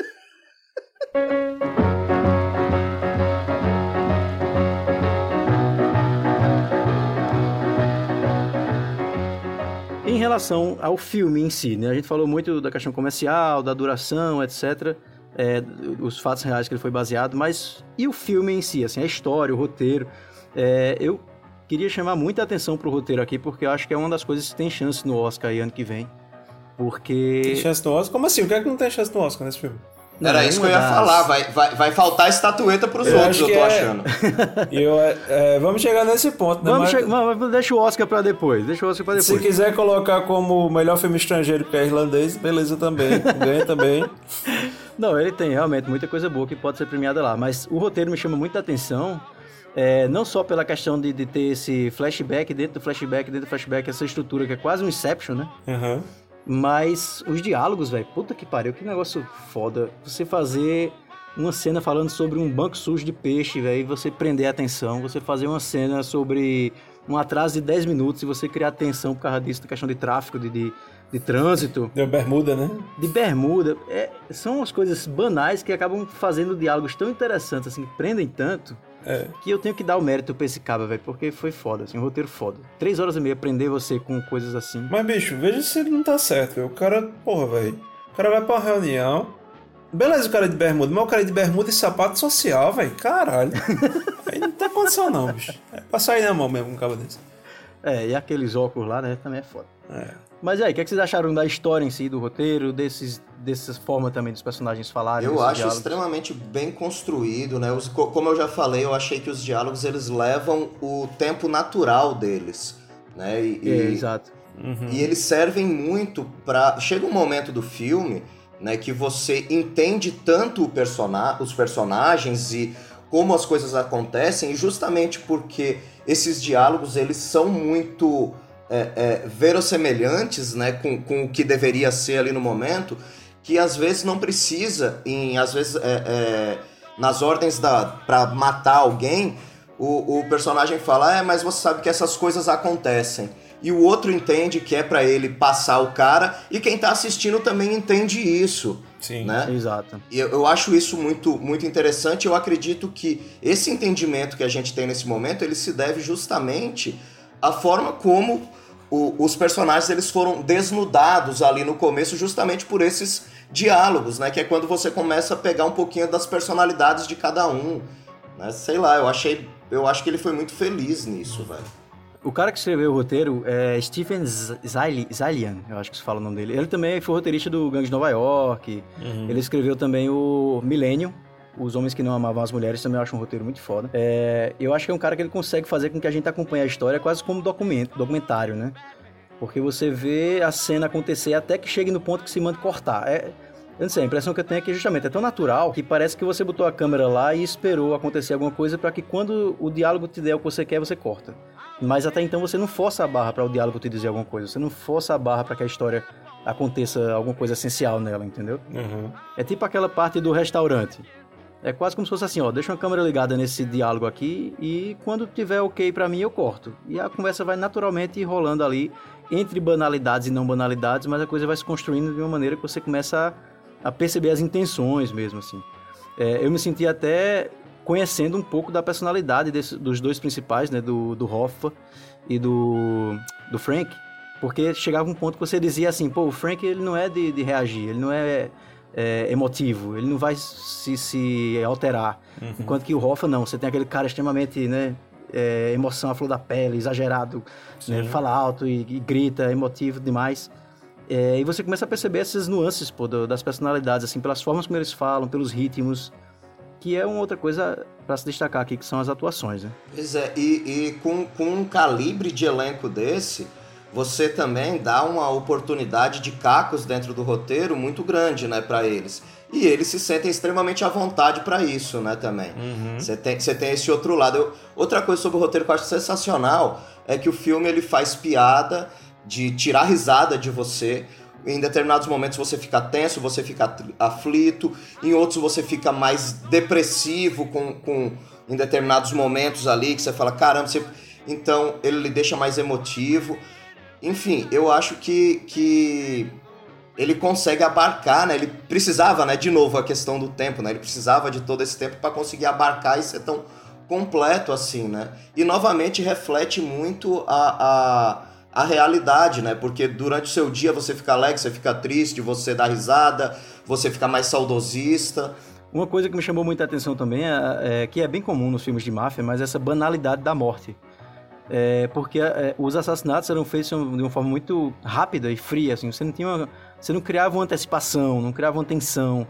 Em relação ao filme em si, né? A gente falou muito da questão comercial, da duração, etc. É, os fatos reais que ele foi baseado, mas e o filme em si, assim, a história, o roteiro? É, eu queria chamar muita atenção pro roteiro aqui, porque eu acho que é uma das coisas que tem chance no Oscar aí ano que vem. Porque. Tem chance no Oscar? Como assim? O que é que não tem chance no Oscar nesse filme? Não, Era isso que eu ia das... falar, vai, vai, vai faltar estatueta pros eu outros, eu tô é... achando. *laughs* eu, é, é, vamos chegar nesse ponto, né? Vamos mas... che... deixa o Oscar pra depois, deixa o Oscar pra depois. Se quiser colocar como melhor filme estrangeiro que é irlandês, beleza também, *laughs* ganha também. Não, ele tem realmente muita coisa boa que pode ser premiada lá, mas o roteiro me chama muita atenção É, não só pela questão de, de ter esse flashback dentro do flashback, dentro do flashback, essa estrutura que é quase um Inception, né? Aham. Mas os diálogos, velho, puta que pariu, que negócio foda. Você fazer uma cena falando sobre um banco sujo de peixe, velho, e você prender a atenção. Você fazer uma cena sobre um atraso de 10 minutos e você criar atenção por causa disso, da questão de tráfico, de, de, de trânsito, Deu bermuda, né? de bermuda. É, são as coisas banais que acabam fazendo diálogos tão interessantes, assim, que prendem tanto. É. Que eu tenho que dar o mérito pra esse cara, velho, porque foi foda, assim, um roteiro foda. Três horas e meia prender você com coisas assim. Mas, bicho, veja se ele não tá certo, velho. O cara, porra, velho. O cara vai pra uma reunião. Beleza, o cara de bermuda, mas o cara de bermuda e sapato social, velho. Caralho. *laughs* Aí não tem condição, não, bicho. É pra sair na mão mesmo um cabo desse. É, e aqueles óculos lá, né, também é foda. É. Mas e aí, o que, é que vocês acharam da história em si, do roteiro, desses, dessas formas também dos personagens falarem? Eu acho diálogos? extremamente bem construído, né? Os- co- como eu já falei, eu achei que os diálogos eles levam o tempo natural deles, né? E, É, e- exato. e eles servem muito pra. Chega um momento do filme, né, que você entende tanto o persona... os personagens e como as coisas acontecem, e justamente porque esses diálogos eles são muito é, é, verossemelhantes, né, com, com o que deveria ser ali no momento, que às vezes não precisa, em às vezes é, é, nas ordens da para matar alguém, o, o personagem fala, é, mas você sabe que essas coisas acontecem. E o outro entende que é pra ele passar o cara, e quem tá assistindo também entende isso, Sim. né? Exato. E eu, eu acho isso muito, muito interessante. Eu acredito que esse entendimento que a gente tem nesse momento, ele se deve justamente à forma como o- os personagens eles foram desnudados ali no começo, justamente por esses diálogos, né? Que é quando você começa a pegar um pouquinho das personalidades de cada um. Né? Sei lá, eu achei. Eu acho que ele foi muito feliz nisso, velho. O cara que escreveu o roteiro é Stephen Z- Zaili- Zailian, eu acho que se fala o nome dele. Ele também foi roteirista do Gangue de Nova York. Ele escreveu também o Millennium, Os Homens que Não Amavam as Mulheres, também eu acho um roteiro muito foda. É, eu acho que é um cara que ele consegue fazer com que a gente acompanhe a história quase como documento, documentário, né? Porque você vê a cena acontecer até que chegue no ponto que se manda cortar. É, eu não sei, a impressão que eu tenho é que justamente é tão natural que parece que você botou a câmera lá e esperou acontecer alguma coisa para que quando o diálogo te der o que você quer, você corta. Mas até então você não força a barra para o diálogo te dizer alguma coisa. Você não força a barra para que a história aconteça alguma coisa essencial nela, entendeu? Uhum. É tipo aquela parte do restaurante. É quase como se fosse assim, ó, deixa uma câmera ligada nesse diálogo aqui e quando tiver ok pra mim eu corto. E a conversa vai naturalmente rolando ali entre banalidades e não banalidades, mas a coisa vai se construindo de uma maneira que você começa a, a perceber as intenções mesmo assim. É, eu me senti até conhecendo um pouco da personalidade desse- dos dois principais, né, do, do Hoffa e do, do Frank, porque chegava um ponto que você dizia assim, pô, o Frank ele não é de, de reagir, ele não é, é, emotivo, ele não vai se, se alterar, enquanto que o Hoffa não, você tem aquele cara extremamente, né, é, emoção à flor da pele, exagerado, né, fala alto e, e grita, emotivo demais. É, e você começa a perceber essas nuances pô, do- das personalidades, assim, pelas formas como eles falam, pelos ritmos, que é uma outra coisa para se destacar aqui, que são as atuações, né? Pois é, e, e com, com um calibre de elenco desse, você também dá uma oportunidade de cacos dentro do roteiro muito grande, né, para eles. E eles se sentem extremamente à vontade para isso, né, também. Você tem, você tem esse outro lado. Eu- outra coisa sobre o roteiro que eu acho sensacional é que o filme ele faz piada de tirar risada de você. Em determinados momentos você fica tenso, você fica aflito, em outros você fica mais depressivo com, com em determinados momentos ali que você fala, caramba, você... então ele lhe deixa mais emotivo. Enfim, eu acho que, que ele consegue abarcar, né? Ele precisava, né? De novo, a questão do tempo, né? Ele precisava de todo esse tempo para conseguir abarcar e ser tão completo assim, né? E novamente reflete muito a, a, a realidade, né? Porque durante o seu dia você fica alegre, você fica triste, você dá risada, você fica mais saudosista. Uma coisa que me chamou muita atenção também é, é que é bem comum nos filmes de máfia, mas essa banalidade da morte. É, porque é, os assassinatos eram feitos de uma forma muito rápida e fria, assim. Você não tinha, uma- você não criava uma antecipação, não criava uma tensão.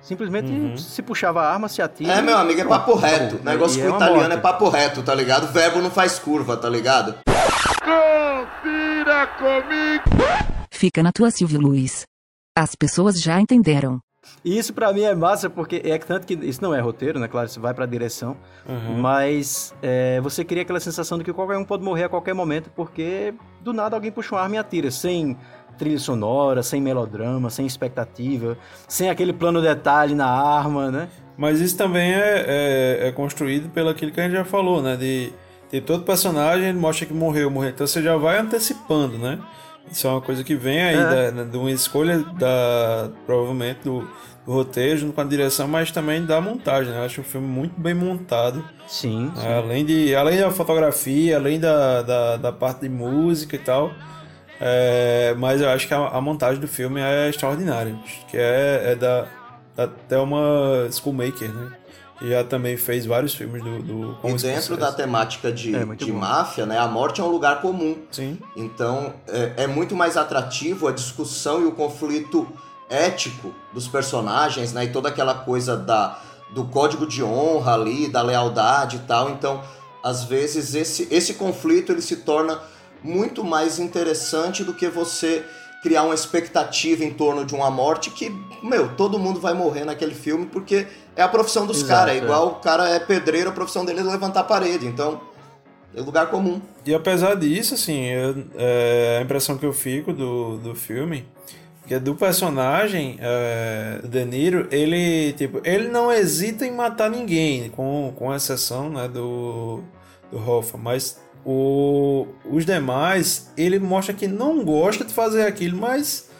Simplesmente se puxava a arma, se atira. É, meu amigo, é papo reto. acabou. Negócio E com é italiano morte. é papo reto, tá ligado? O verbo não faz curva, tá ligado? Confira comigo. Fica na tua, Silvio Luiz. As pessoas já entenderam. E isso pra mim é massa, porque é tanto que isso não é roteiro, né? Claro, isso vai pra direção. Uhum. Mas é, você cria aquela sensação de que qualquer um pode morrer a qualquer momento, porque do nada alguém puxa uma arma e atira, sem trilha sonora, sem melodrama, sem expectativa, sem aquele plano detalhe na arma, né? Mas isso também é, é, é construído pelo aquilo que a gente já falou, né? De, de todo personagem mostra que morreu, morreu. Então você já vai antecipando, né? Isso é uma coisa que vem aí É. da, de uma escolha da provavelmente do, do roteiro junto com a direção, mas também da montagem. Né? Eu acho um filme muito bem montado. Sim. né? Além, de, além da fotografia, além da, da, da parte de música e tal. É, mas eu acho que a, a montagem do filme é extraordinária. Acho Que é, é da, da Thelma Schoolmaker, né? Que já também fez vários filmes do. do E dentro da temática de, É, de máfia, né? A morte é um lugar comum. Sim. Então é, é muito mais atrativo a discussão e o conflito ético dos personagens, né? E toda aquela coisa da, do código de honra ali, da lealdade e tal. Então, às vezes, esse, esse conflito ele se torna muito mais interessante do que você criar uma expectativa em torno de uma morte que, meu, todo mundo vai morrer naquele filme porque é a profissão dos caras. É é. igual o cara é pedreiro, a profissão dele é levantar a parede. Então, é lugar comum. E apesar disso, assim, eu- é, a impressão que eu fico do, do filme que é do personagem é, De Niro, ele tipo, ele não hesita em matar ninguém, com, com exceção né, do, do Hoffa, mas o, os demais, ele mostra que não gosta de fazer aquilo, mas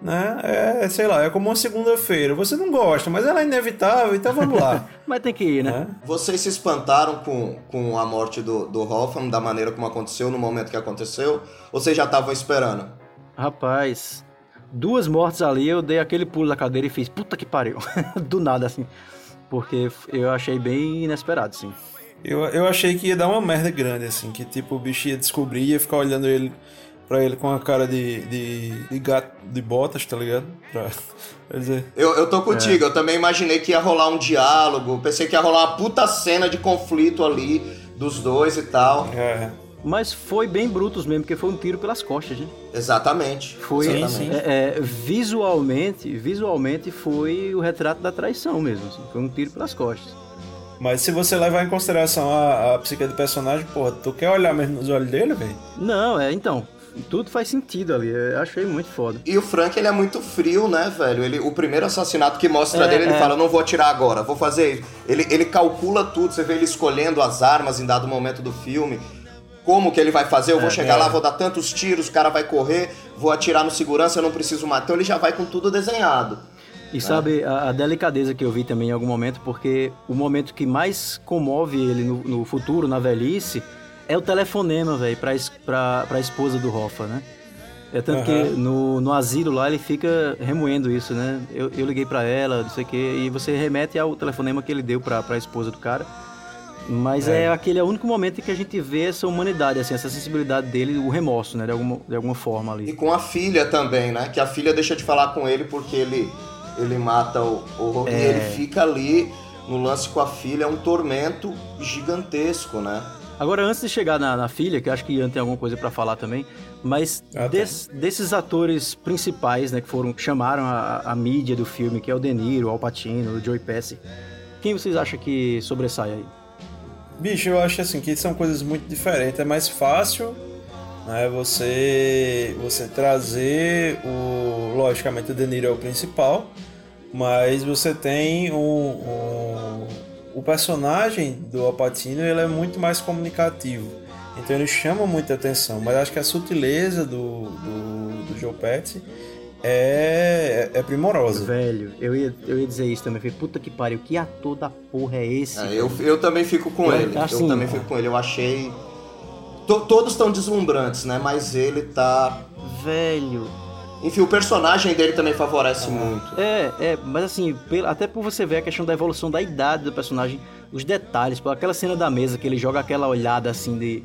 né, é, sei lá, é como uma segunda-feira. Você não gosta, mas ela é inevitável, então vamos lá. *laughs* Mas tem que ir, né? né? Vocês se espantaram com, com a morte do, do Hoffman, da maneira como aconteceu, no momento que aconteceu? Ou vocês já estavam esperando? Rapaz, duas mortes ali, eu dei aquele pulo da cadeira e fiz, puta que pariu. *laughs* Do nada, assim. Porque eu achei bem inesperado, sim. Eu, eu achei que ia dar uma merda grande, assim, que tipo, o bicho ia descobrir e ia ficar olhando ele pra ele com a cara de, de, de gato de botas, tá ligado? Pra, *laughs* quer dizer, Eu, eu tô contigo, eu também imaginei que ia rolar um diálogo, pensei que ia rolar uma puta cena de conflito ali dos dois e tal. é, Mas foi bem brutos mesmo, porque foi um tiro pelas costas, né? Exatamente. Foi, Sim, exatamente. sim. é, é, visualmente, visualmente foi o retrato da traição mesmo, assim. Foi um tiro pelas costas. Mas se você levar em consideração a, a psique do personagem, porra, tu quer olhar mesmo nos olhos dele, velho? Não, é, então, tudo faz sentido ali, eu achei muito foda. E o Frank, ele é muito frio, né, velho? Ele, o primeiro assassinato que mostra É, dele, ele é. fala, não vou atirar agora, vou fazer isso. Ele, ele calcula tudo, você vê ele escolhendo as armas em dado momento do filme. Como que ele vai fazer? Eu vou É, chegar é. lá, vou dar tantos tiros, o cara vai correr, vou atirar no segurança, eu não preciso matar. Então ele já vai com tudo desenhado. E sabe a, a delicadeza que eu vi também em algum momento, porque o momento que mais comove ele no, no futuro, na velhice, é o telefonema, velho, pra, pra, pra esposa do Hoffa, né? É tanto que Aham. no, no asilo lá ele fica remoendo isso, né? Eu, eu liguei pra ela, não sei o quê, e você remete ao telefonema que ele deu pra, pra esposa do cara. Mas é. aquele é o único momento em que a gente vê essa humanidade, assim, essa sensibilidade dele, o remorso, né? De alguma, de alguma forma ali. E com a filha também, né? Que a filha deixa de falar com ele porque ele, ele mata o, o E É. ele fica ali no lance com a filha, é um tormento gigantesco, né? Agora, antes de chegar na, na filha, que eu acho que Ian tem alguma coisa pra falar também, mas Ah, tá. des- desses atores principais, né, que foram que chamaram a, a mídia do filme, que é o De Niro, o Al Pacino, o Joey Pesci, quem vocês acham que sobressai aí? Bicho, eu acho assim que são coisas muito diferentes. É mais fácil né, você, você trazer o. Logicamente o De Niro é o principal, mas você tem o, o, o personagem do Al Pacino ele é muito mais comunicativo. Então ele chama muita atenção, mas acho que a sutileza do, do, do Joe Pesci é, é primorosa. Velho, eu ia, eu ia dizer isso também, eu falei, puta que pariu, que ator da porra é esse? É, eu, eu também fico com Eu- ele. assim, eu também fico com ele. Eu achei. To- todos estão deslumbrantes, né? Mas ele tá. Velho, Enfim, o personagem dele também favorece muito. É, é, mas assim, até por você ver a questão da evolução da idade do personagem, os detalhes, pô, aquela cena da mesa que ele joga aquela olhada assim de.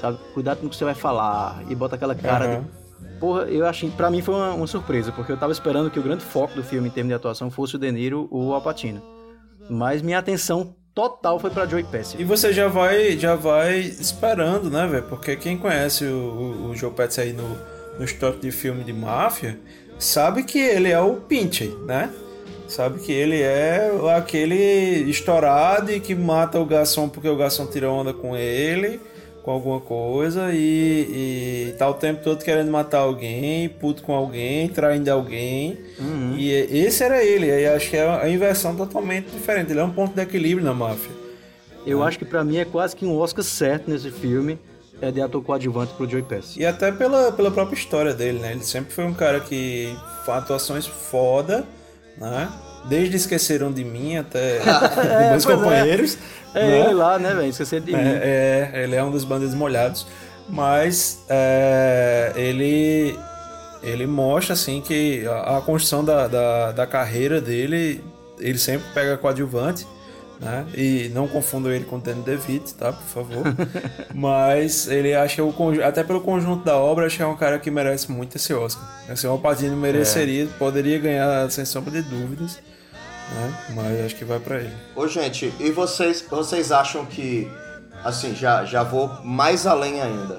Sabe, cuidado com o que você vai falar, e bota aquela cara Aham. de. Porra, eu achei, pra mim foi uma, uma surpresa, porque eu tava esperando que o grande foco do filme em termos de atuação fosse o De Niro ou o Al Pacino. Mas minha atenção total foi pra Joey Pesci. E você já vai, já vai esperando, né, velho? Porque quem conhece o, o, o Joe Pesci aí no, no histórico de filme de máfia sabe que ele é o Pinche, né? Sabe que ele é aquele estourado e que mata o garçom porque o garçom tira onda com ele, com alguma coisa, e, e tá o tempo todo querendo matar alguém, puto com alguém, traindo alguém. E esse era ele. E acho que é a inversão totalmente diferente. Ele é um ponto de equilíbrio na máfia. Eu acho que pra mim é quase que um Oscar certo nesse filme. É de ator coadjuvante pro Joey Pesci. E até pela, pela própria história dele, né? Ele sempre foi um cara que atuações foda, né? Desde Esqueceram de Mim até *laughs* *laughs* de Meus é. Companheiros. É né? ele lá, né, velho? Esqueci de mim. É, é, ele é um dos bandas molhados. Mas é, ele ele mostra assim que a, a construção da, da, da carreira dele, ele sempre pega coadjuvante. Né? E não confundam ele com o Danny DeVito, tá? Por favor. *laughs* Mas ele acha o até pelo conjunto da obra, acho que é um cara que merece muito esse Oscar. Assim, o Alpatino mereceria, poderia ganhar sem sombra de dúvidas, né? Mas acho que vai pra ele. Ô, gente, e vocês, vocês acham que. Assim, já, já vou mais além ainda.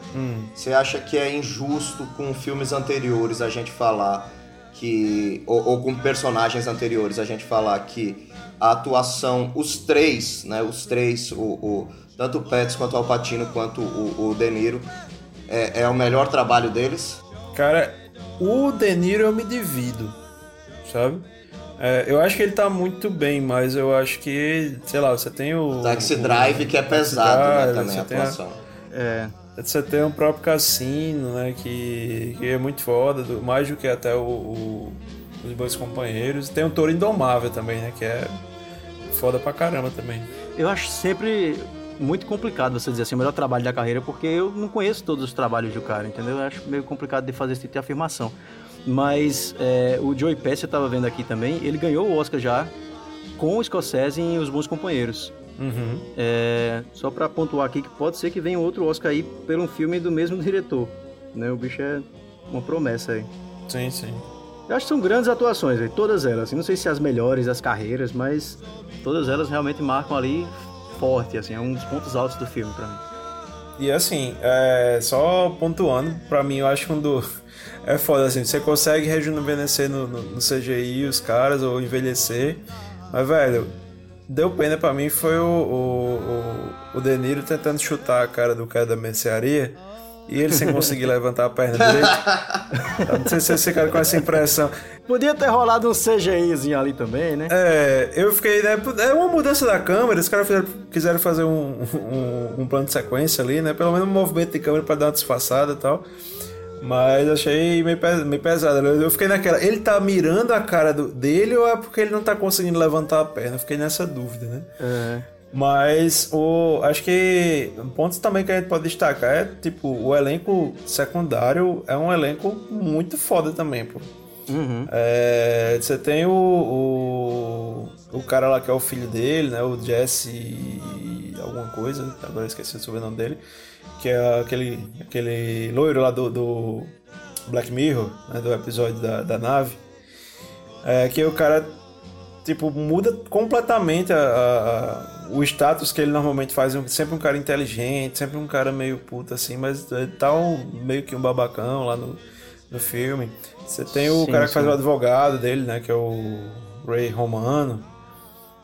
Você acha que é injusto com filmes anteriores a gente falar que. Ou, ou com personagens anteriores a gente falar que a atuação, os três, né? Os três, o, o- tanto o Pets quanto o Alpatino quanto o, o De Niro, é, é o melhor trabalho deles? Cara, o De Niro eu me divido, sabe? É, eu acho que ele tá muito bem, mas eu acho que, sei lá, você tem o. Taxi o- Drive, que é pesado, né? Drive, Também você a tem a- atuação. É. Você tem o próprio Cassino, né? Que, que é muito foda, do- mais do que até o, o- os Bons Companheiros. Tem o Toro Indomável também, né? Que é foda pra caramba também. Eu acho sempre muito complicado você dizer assim, o melhor trabalho da carreira, porque eu não conheço todos os trabalhos do cara, entendeu? Eu acho meio complicado de fazer esse tipo de afirmação. Mas é, o Joey Pesci, eu tava vendo aqui também, ele ganhou o Oscar já com o Scorsese em Os Bons Companheiros. Uhum. É, só pra pontuar aqui que pode ser que venha outro Oscar aí pelo um filme do mesmo *laughs* diretor. Né? O bicho é uma promessa aí. Sim, sim. Eu acho que são grandes atuações, véio, todas elas. Não sei se as melhores das carreiras, mas todas elas realmente marcam ali forte, assim, é um dos pontos altos do filme pra mim. E assim, é, só pontuando, pra mim eu acho que quando é foda assim, você consegue rejuvenescer no, no, no CGI os caras ou envelhecer, mas velho, deu pena pra mim foi o, o, o, o De Niro tentando chutar a cara do cara da mercearia e ele sem conseguir *laughs* levantar a perna direito. Não sei se você fica com essa impressão. Podia ter rolado um CGIzinho ali também, né? É, eu fiquei, né? É uma mudança da câmera, os caras fizeram- quiseram fazer um, um, um plano de sequência ali, né? Pelo menos um movimento de câmera pra dar uma disfarçada e tal. Mas achei meio, meio pesado. Eu fiquei naquela. Ele tá mirando a cara do- dele ou é porque ele não tá conseguindo levantar a perna? Eu fiquei nessa dúvida, né? É. Mas o, acho que pontos também que a gente pode destacar é tipo o elenco secundário é um elenco muito foda também, pô. Uhum. É, você tem o, o o cara lá que é o filho dele, né? O Jesse alguma coisa, agora eu esqueci o sobrenome dele, que é aquele aquele loiro lá do, do Black Mirror, né? Do episódio da, da nave. É, que o cara tipo, muda completamente a, a- o status que ele normalmente faz. Sempre um cara inteligente, sempre um cara meio puta assim, mas ele tá um, meio que um babacão lá no, no filme. Você tem o Sim, cara que faz sim. o advogado dele, né? Que é o Ray Romano.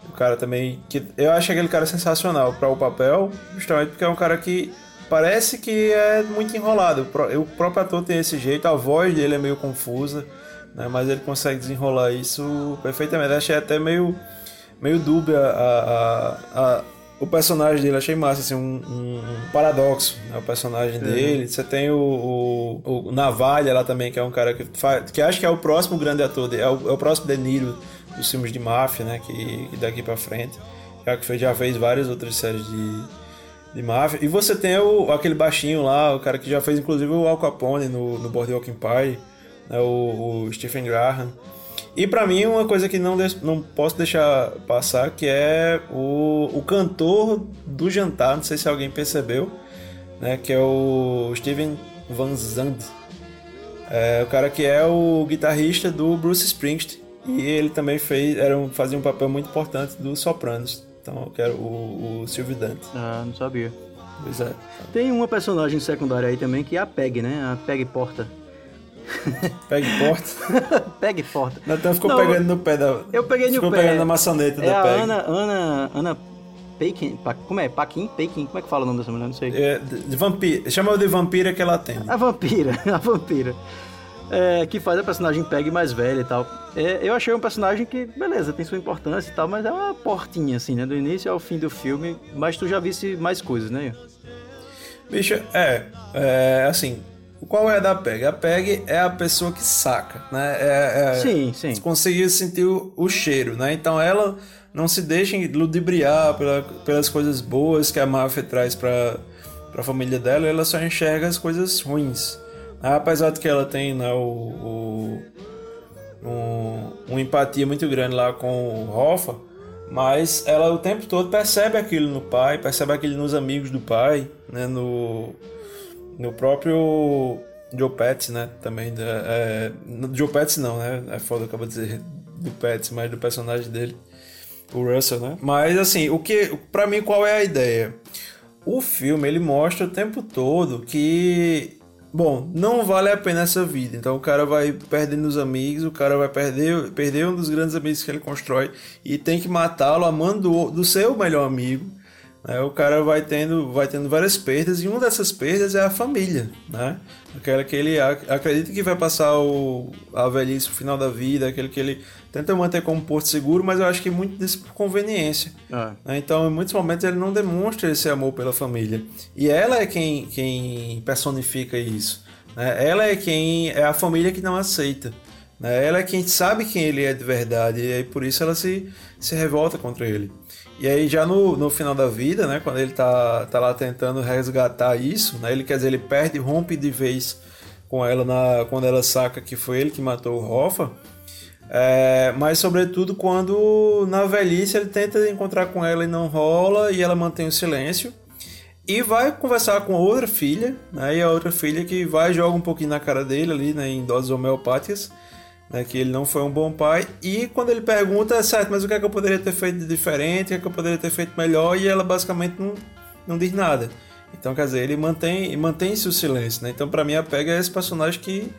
O cara também. que Eu acho aquele cara sensacional para o papel, justamente porque é um cara que parece que é muito enrolado. O pró- O próprio ator tem esse jeito, a voz dele é meio confusa, né? Mas ele consegue desenrolar isso perfeitamente. Achei até meio, meio dúbia a, a- a- o personagem dele. Achei massa, assim, um, um- paradoxo, né? O personagem dele. Você tem o, o, o Navalha lá também, que é um cara que faz, que acho que é o próximo grande ator, é o, é o próximo De Niro dos filmes de máfia, né? Que, que daqui pra frente. Já que já fez várias outras séries de, de máfia. E você tem o, aquele baixinho lá, o cara que já fez inclusive o Al Capone no, no Boardwalk Empire, né, o, o Stephen Graham. E pra mim uma coisa que não, não posso deixar passar, que é o, o cantor do jantar, não sei se alguém percebeu, né, que é o Steven Van Zandt. É o cara que é o guitarrista do Bruce Springsteen. E ele também fez, era um, fazia um papel muito importante dos Sopranos. Então eu quero o, o Silvio Dante. Ah, não sabia. Pois é. Tem uma personagem secundária aí também que é a Peg, né? A Peg Porta. *laughs* Pega e porta. *laughs* Pega e porta. Natan ficou Não, pegando no pé da. Eu peguei no ficou pé. pegando na maçaneta É da Peg. Ana, Ana, Ana Pekin, como é? Paquin? Pekin? Como é que fala o nome dessa mulher? Não sei. É, de, de vampira. Chama de vampira que ela tem. A vampira, *laughs* a vampira. É, que faz a personagem Peg mais velha e tal. É, eu achei um personagem que, beleza, tem sua importância e tal, mas é uma portinha, assim, né? Do início ao fim do filme. Mas tu já visse mais coisas, né? Bicho, é, é. Assim. Qual é a da PEG? A PEG é a pessoa que saca, né? É, é, Sim, sim. Conseguiu sentir o, o cheiro, né? Então ela não se deixa ludibriar pela, pelas coisas boas que a máfia traz pra, pra família dela, ela só enxerga as coisas ruins. Né? Apesar de que ela tem né, o, o- um, uma empatia muito grande lá com o Hoffa, mas ela o tempo todo percebe aquilo no pai, percebe aquilo nos amigos do pai, né? No, no próprio Joe Pets, né? Também. Da, é, no Joe Pets não, né? É foda, acaba de dizer do Pets, mas do personagem dele, o Russell, né? Mas assim, o que, para mim, qual é a ideia? O filme ele mostra o tempo todo que, bom, não vale a pena essa vida. Então o cara vai perdendo os amigos, o cara vai perder, perder um dos grandes amigos que ele constrói e tem que matá-lo amando do, do seu melhor amigo. né? o cara vai tendo, vai tendo várias perdas e uma dessas perdas é a família, né? Aquela que ele ac- acredita que vai passar o, a velhice, o final da vida, aquele que ele tenta manter como porto seguro, mas eu acho que muito disso por conveniência. Ah, né? Então, em muitos momentos, ele não demonstra esse amor pela família. E ela é quem, quem personifica isso. né? Ela é quem é a família que não aceita. né? Ela é quem sabe quem ele é de verdade. E aí, por isso, ela se, se revolta contra ele. E aí, já no, no final da vida, né? quando ele tá, tá lá tentando resgatar isso, né? ele quer dizer, ele perde, rompe de vez com ela na, quando ela saca que foi ele que matou o Hoffa. É, mas sobretudo quando na velhice ele tenta encontrar com ela e não rola e ela mantém o silêncio e vai conversar com outra filha, né? E a outra filha que vai joga um pouquinho na cara dele ali, né, em doses homeopáticas, né, que ele não foi um bom pai. E quando ele pergunta, é certo, mas o que é que eu poderia ter feito de diferente, o que é que eu poderia ter feito melhor, e ela basicamente não, não diz nada. Então, quer dizer, ele mantém mantém-se o silêncio, né? Então, pra mim, a Pega é esse personagem que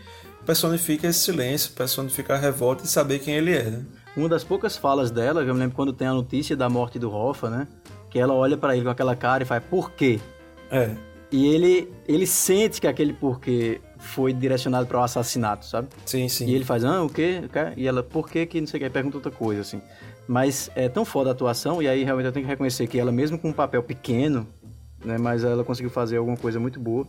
personifica esse silêncio, personifica a revolta e saber quem ele é, né? Uma das poucas falas dela, eu me lembro quando tem a notícia da morte do Hoffa, né? Que ela olha pra ele com aquela cara e faz, por quê? É, E ele, ele sente que aquele porquê foi direcionado para o assassinato, sabe? sim, sim. E ele faz, ah, o quê? E ela, por quê que não sei o que? Aí Pergunta outra coisa, assim. Mas é tão foda a atuação, e aí realmente eu tenho que reconhecer que ela, mesmo com um papel pequeno, né? Mas ela conseguiu fazer alguma coisa muito boa.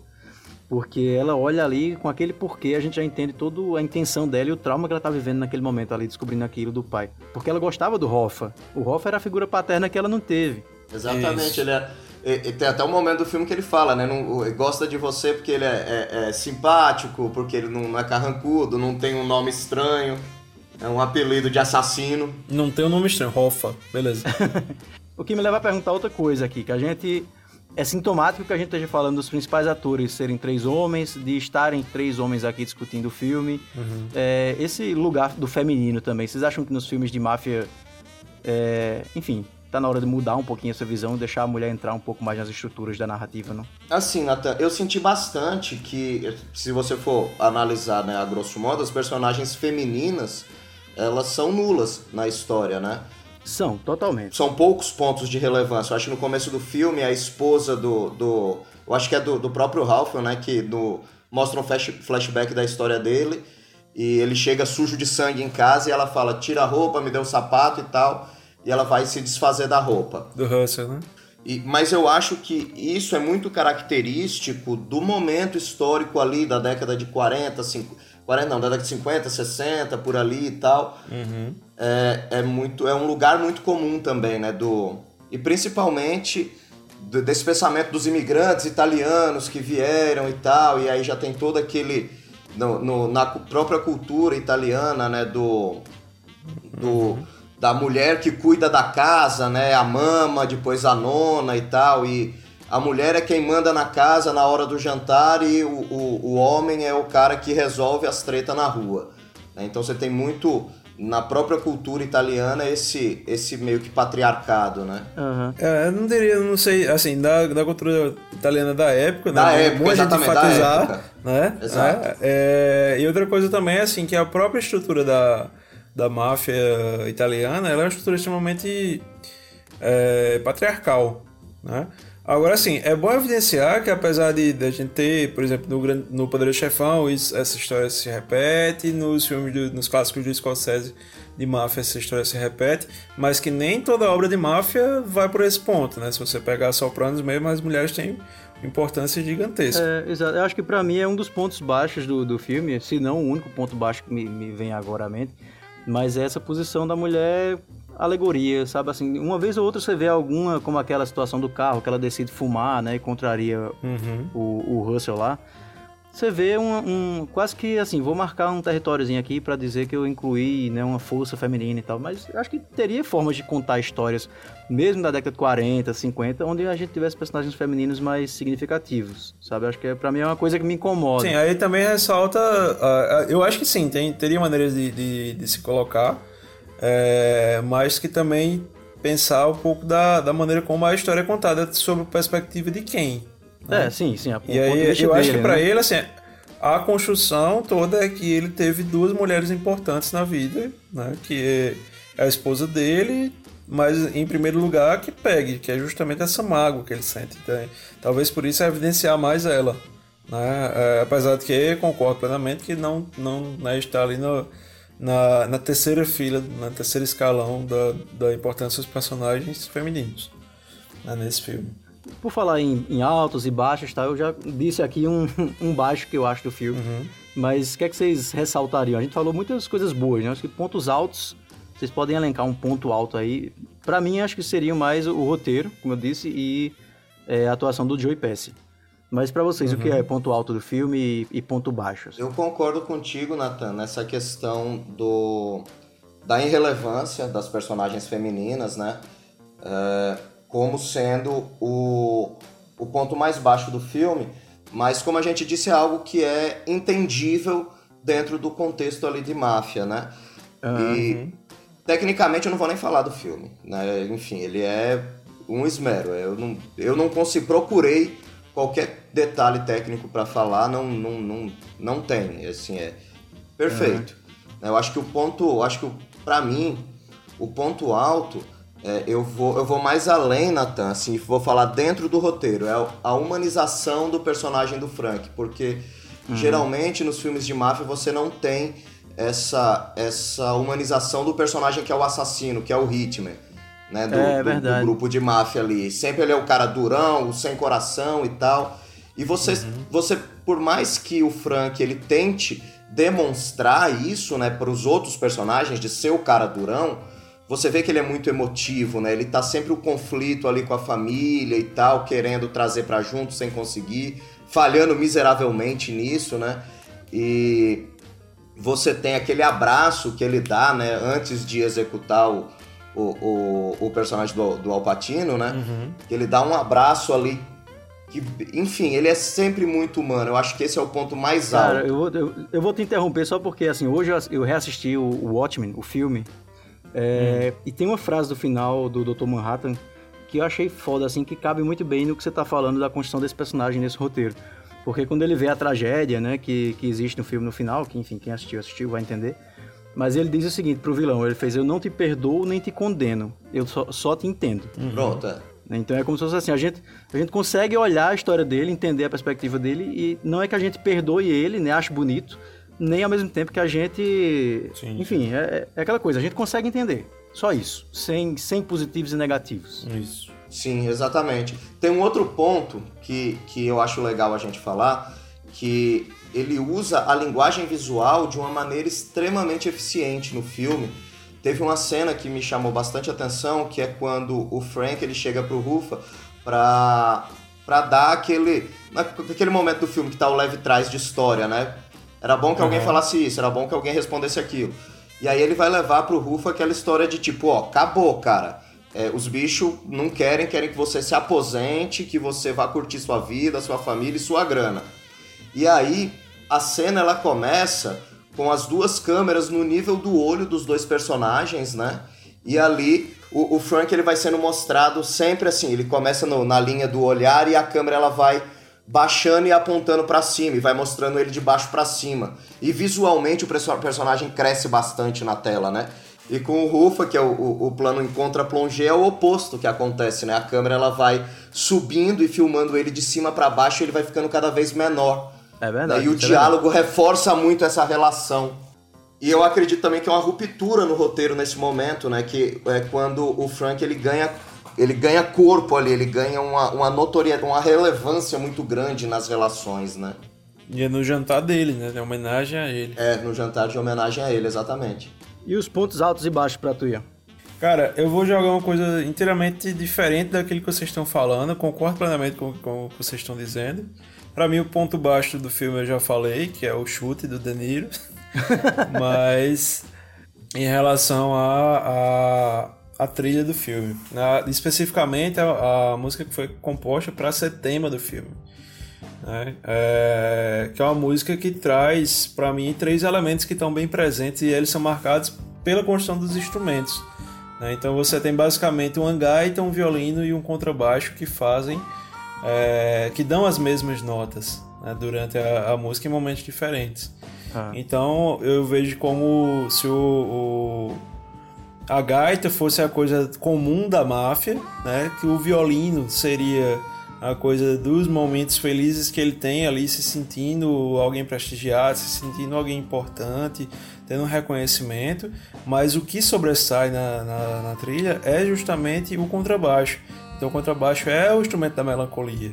Porque ela olha ali com aquele porquê, a gente já entende toda a intenção dela e o trauma que ela tá vivendo naquele momento ali, descobrindo aquilo do pai. Porque ela gostava do Hoffa. O Hoffa era a figura paterna que ela não teve. Exatamente, Isso. ele é. E, e tem até um momento do filme que ele fala, né? Não, gosta de você porque ele é, é- é simpático, porque ele não, não é carrancudo, não tem um nome estranho, é um apelido de assassino. Não tem um nome estranho, Hoffa, beleza. *laughs* O que me leva a perguntar outra coisa aqui, que a gente. É sintomático que a gente esteja falando dos principais atores serem três homens, de estarem três homens aqui discutindo o filme. É, esse lugar do feminino também, vocês acham que nos filmes de máfia. é, enfim, tá na hora de mudar um pouquinho essa visão, deixar a mulher entrar um pouco mais nas estruturas da narrativa, não? Assim, Nathan, eu senti bastante que, se você for analisar, né, a grosso modo, as personagens femininas, elas são nulas na história, né? São, totalmente. São poucos pontos de relevância. Eu acho que no começo do filme, a esposa do. do eu acho que é do, do próprio Ralph, né? Que do, mostra um flash, flashback da história dele. E ele chega sujo de sangue em casa e ela fala: tira a roupa, me dê o sapato e tal. E ela vai se desfazer da roupa. Do Russell, né? E- mas eu acho que isso é muito característico do momento histórico ali da década de 40, 50, 40 não, da década de 50, 60, por ali e tal. É, é muito é um lugar muito comum também, né, do e principalmente do- desse pensamento dos imigrantes italianos que vieram e tal, e aí já tem todo aquele no, no- na própria cultura italiana, né, do do da mulher que cuida da casa, né? A mama, depois a nona e tal. E a mulher é quem manda na casa na hora do jantar e o, o, o homem é o cara que resolve as tretas na rua. né? Então você tem muito na própria cultura italiana esse, esse meio que patriarcado, né? Aham. É, eu não diria, não sei, assim, da, da cultura italiana da época, né? Da É época, bom a gente exatamente, da enfatizar, época. né? Exato. É, é, e outra coisa também, assim, que a própria estrutura da, da máfia italiana, ela é uma estrutura extremamente é, patriarcal, né? Agora, assim, é bom evidenciar que apesar de, de a gente ter, por exemplo, no, no Poderoso Chefão, isso- essa história se repete, nos filmes, do- nos clássicos do Scorsese de máfia, essa história se repete, mas que nem toda obra de máfia vai por esse ponto, né? Se você pegar Sopranos mesmo, as mulheres têm importância gigantesca. É, exato. Eu acho que pra mim é um dos pontos baixos do, do filme, se não o único ponto baixo que me, me vem agora à mente, mas essa posição da mulher alegoria, sabe assim, uma vez ou outra você vê alguma, como aquela situação do carro, que ela decide fumar, né, e contraria Uhum. o, o Russell lá. Você vê um, um- quase que assim, vou marcar um territóriozinho aqui pra dizer que eu incluí, né, uma força feminina e tal, mas acho que teria formas de contar histórias, mesmo da década de 40, 50, onde a gente tivesse personagens femininos mais significativos, sabe? Acho que é, para mim é uma coisa que me incomoda. Sim, aí também ressalta. ah, ah, eu acho que sim, tem, teria maneiras de, de, de se colocar, é, mas que também pensar um pouco da, da maneira como a história é contada, sob a perspectiva de quem. É, sim, sim. a- E aí eu acho dele, que pra né? ele, assim, a construção toda é que ele teve duas mulheres importantes na vida, né? Que é a esposa dele, mas em primeiro lugar que pegue, que é justamente essa mágoa que ele sente. Então, talvez por isso é evidenciar mais ela. Né? É, apesar de que concordo plenamente que não, não né, está ali no, na, na terceira fila, na terceira escalão da, da importância dos personagens femininos né, nesse filme. Por falar em, em altos e baixos, tá? Eu já disse aqui um, *laughs* um baixo que eu acho do filme. Uhum. Mas o que é que vocês ressaltariam? A gente falou muitas coisas boas, né? Acho que pontos altos, vocês podem elencar um ponto alto aí. Pra mim, acho que seria mais o, roteiro, como eu disse, e é, a atuação do Joey Pesci. Mas pra vocês, o que Uhum. é ponto alto do filme e, e ponto baixo? assim? Eu concordo contigo, Nathan, nessa questão do da irrelevância das personagens femininas, né? É, como sendo o, o ponto mais baixo do filme, mas como a gente disse, é algo que é entendível dentro do contexto ali de máfia, né? E tecnicamente eu não vou nem falar do filme, né? Enfim, ele é um esmero. Eu não, eu não consigo, procurei qualquer detalhe técnico para falar, não, não, não, não tem, assim, é perfeito. Eu acho que o ponto, acho que para mim, o ponto alto, é, eu, vou, eu vou mais além, Nathan, assim, vou falar dentro do roteiro, é a humanização do personagem do Frank, porque geralmente nos filmes de máfia você não tem essa, essa humanização do personagem que é o assassino, que é o Hitman. Né, do, É, do- do verdade. grupo de máfia ali. Sempre ele é o cara durão, o sem coração e tal. E você, você por mais que o Frank ele tente demonstrar isso, né, para os outros personagens de ser o cara durão, você vê que ele é muito emotivo, né? Ele tá sempre o conflito ali com a família e tal, querendo trazer pra junto sem conseguir, falhando miseravelmente nisso, né? E você tem aquele abraço que ele dá, né, antes de executar o, o, o, o personagem do, do Alpatino, né? Que ele dá um abraço ali. Que, enfim, ele é sempre muito humano. Eu acho que esse é o ponto mais Cara, alto. eu vou, eu, eu vou te interromper só porque, assim, hoje eu, eu reassisti o, o Watchmen, o filme, é, e tem uma frase do final do Dr. Manhattan que eu achei foda, assim, que cabe muito bem no que você tá falando da construção desse personagem nesse roteiro. Porque quando ele vê a tragédia, né, que, que existe no filme no final, que, enfim, quem assistiu, assistiu, vai entender. Mas ele diz o seguinte pro vilão, ele fez, eu não te perdoo nem te condeno, eu só, só te entendo. Pronto, é. Né? Então é como se fosse assim, a gente, a gente consegue olhar a história dele, entender a perspectiva dele e não é que a gente perdoe ele, né, ache bonito, nem ao mesmo tempo que a gente, Sim. enfim, é, é aquela coisa, a gente consegue entender, só isso, sem, sem positivos e negativos. Isso. Sim, exatamente. Tem um outro ponto que, que eu acho legal a gente falar, que ele usa a linguagem visual de uma maneira extremamente eficiente no filme. Teve uma cena que me chamou bastante atenção, que é quando o Frank ele chega pro Rufa pra, pra dar aquele, aquele momento do filme que tá o leve trás de história, né? Era bom que alguém falasse isso, era bom que alguém respondesse aquilo. E aí ele vai levar pro Rufa aquela história de tipo, ó, acabou, cara. É, os bichos não querem, querem que você se aposente, que você vá curtir sua vida, sua família e sua grana. E aí a cena ela começa com as duas câmeras no nível do olho dos dois personagens, né? E ali o, o Frank ele vai sendo mostrado sempre assim, ele começa no, na linha do olhar e a câmera ela vai baixando e apontando para cima e vai mostrando ele de baixo para cima. E visualmente o personagem cresce bastante na tela, né? E com o Rufa, que é o, o, o plano em contra-plongé, é o oposto que acontece, né? A câmera ela vai subindo e filmando ele de cima para baixo e ele vai ficando cada vez menor. É verdade. E o é diálogo verdade. reforça muito essa relação. E eu acredito também que é uma ruptura no roteiro nesse momento, né? Que é quando o Frank ele ganha ele ganha corpo ali, ele ganha uma, uma notoriedade, uma relevância muito grande nas relações, né? E é no jantar dele, né? Em homenagem a ele. É, no jantar de homenagem a ele, exatamente. E os pontos altos e baixos pra tu, Ian? Cara, eu vou jogar uma coisa inteiramente diferente daquilo que vocês estão falando, concordo plenamente com, com o que vocês estão dizendo. Para mim, o ponto baixo do filme eu já falei, que é o chute do De Niro. *laughs* Mas em relação a, a, a trilha do filme, né? especificamente a, a, música que foi composta para ser tema do filme. Né? É, que é uma música que traz para mim três elementos que estão bem presentes e eles são marcados pela construção dos instrumentos. Né? Então você tem basicamente um gaita, um violino e um contrabaixo que fazem é, que dão as mesmas notas né, durante a, a, música em momentos diferentes. Ah. Então eu vejo como se o, o, a gaita fosse a coisa comum da máfia, né, que o violino seria a coisa dos momentos felizes que ele tem ali, se sentindo alguém prestigiado, se sentindo alguém importante, tendo um reconhecimento, mas o que sobressai na, na, na trilha é justamente o contrabaixo. Então o contrabaixo é o instrumento da melancolia.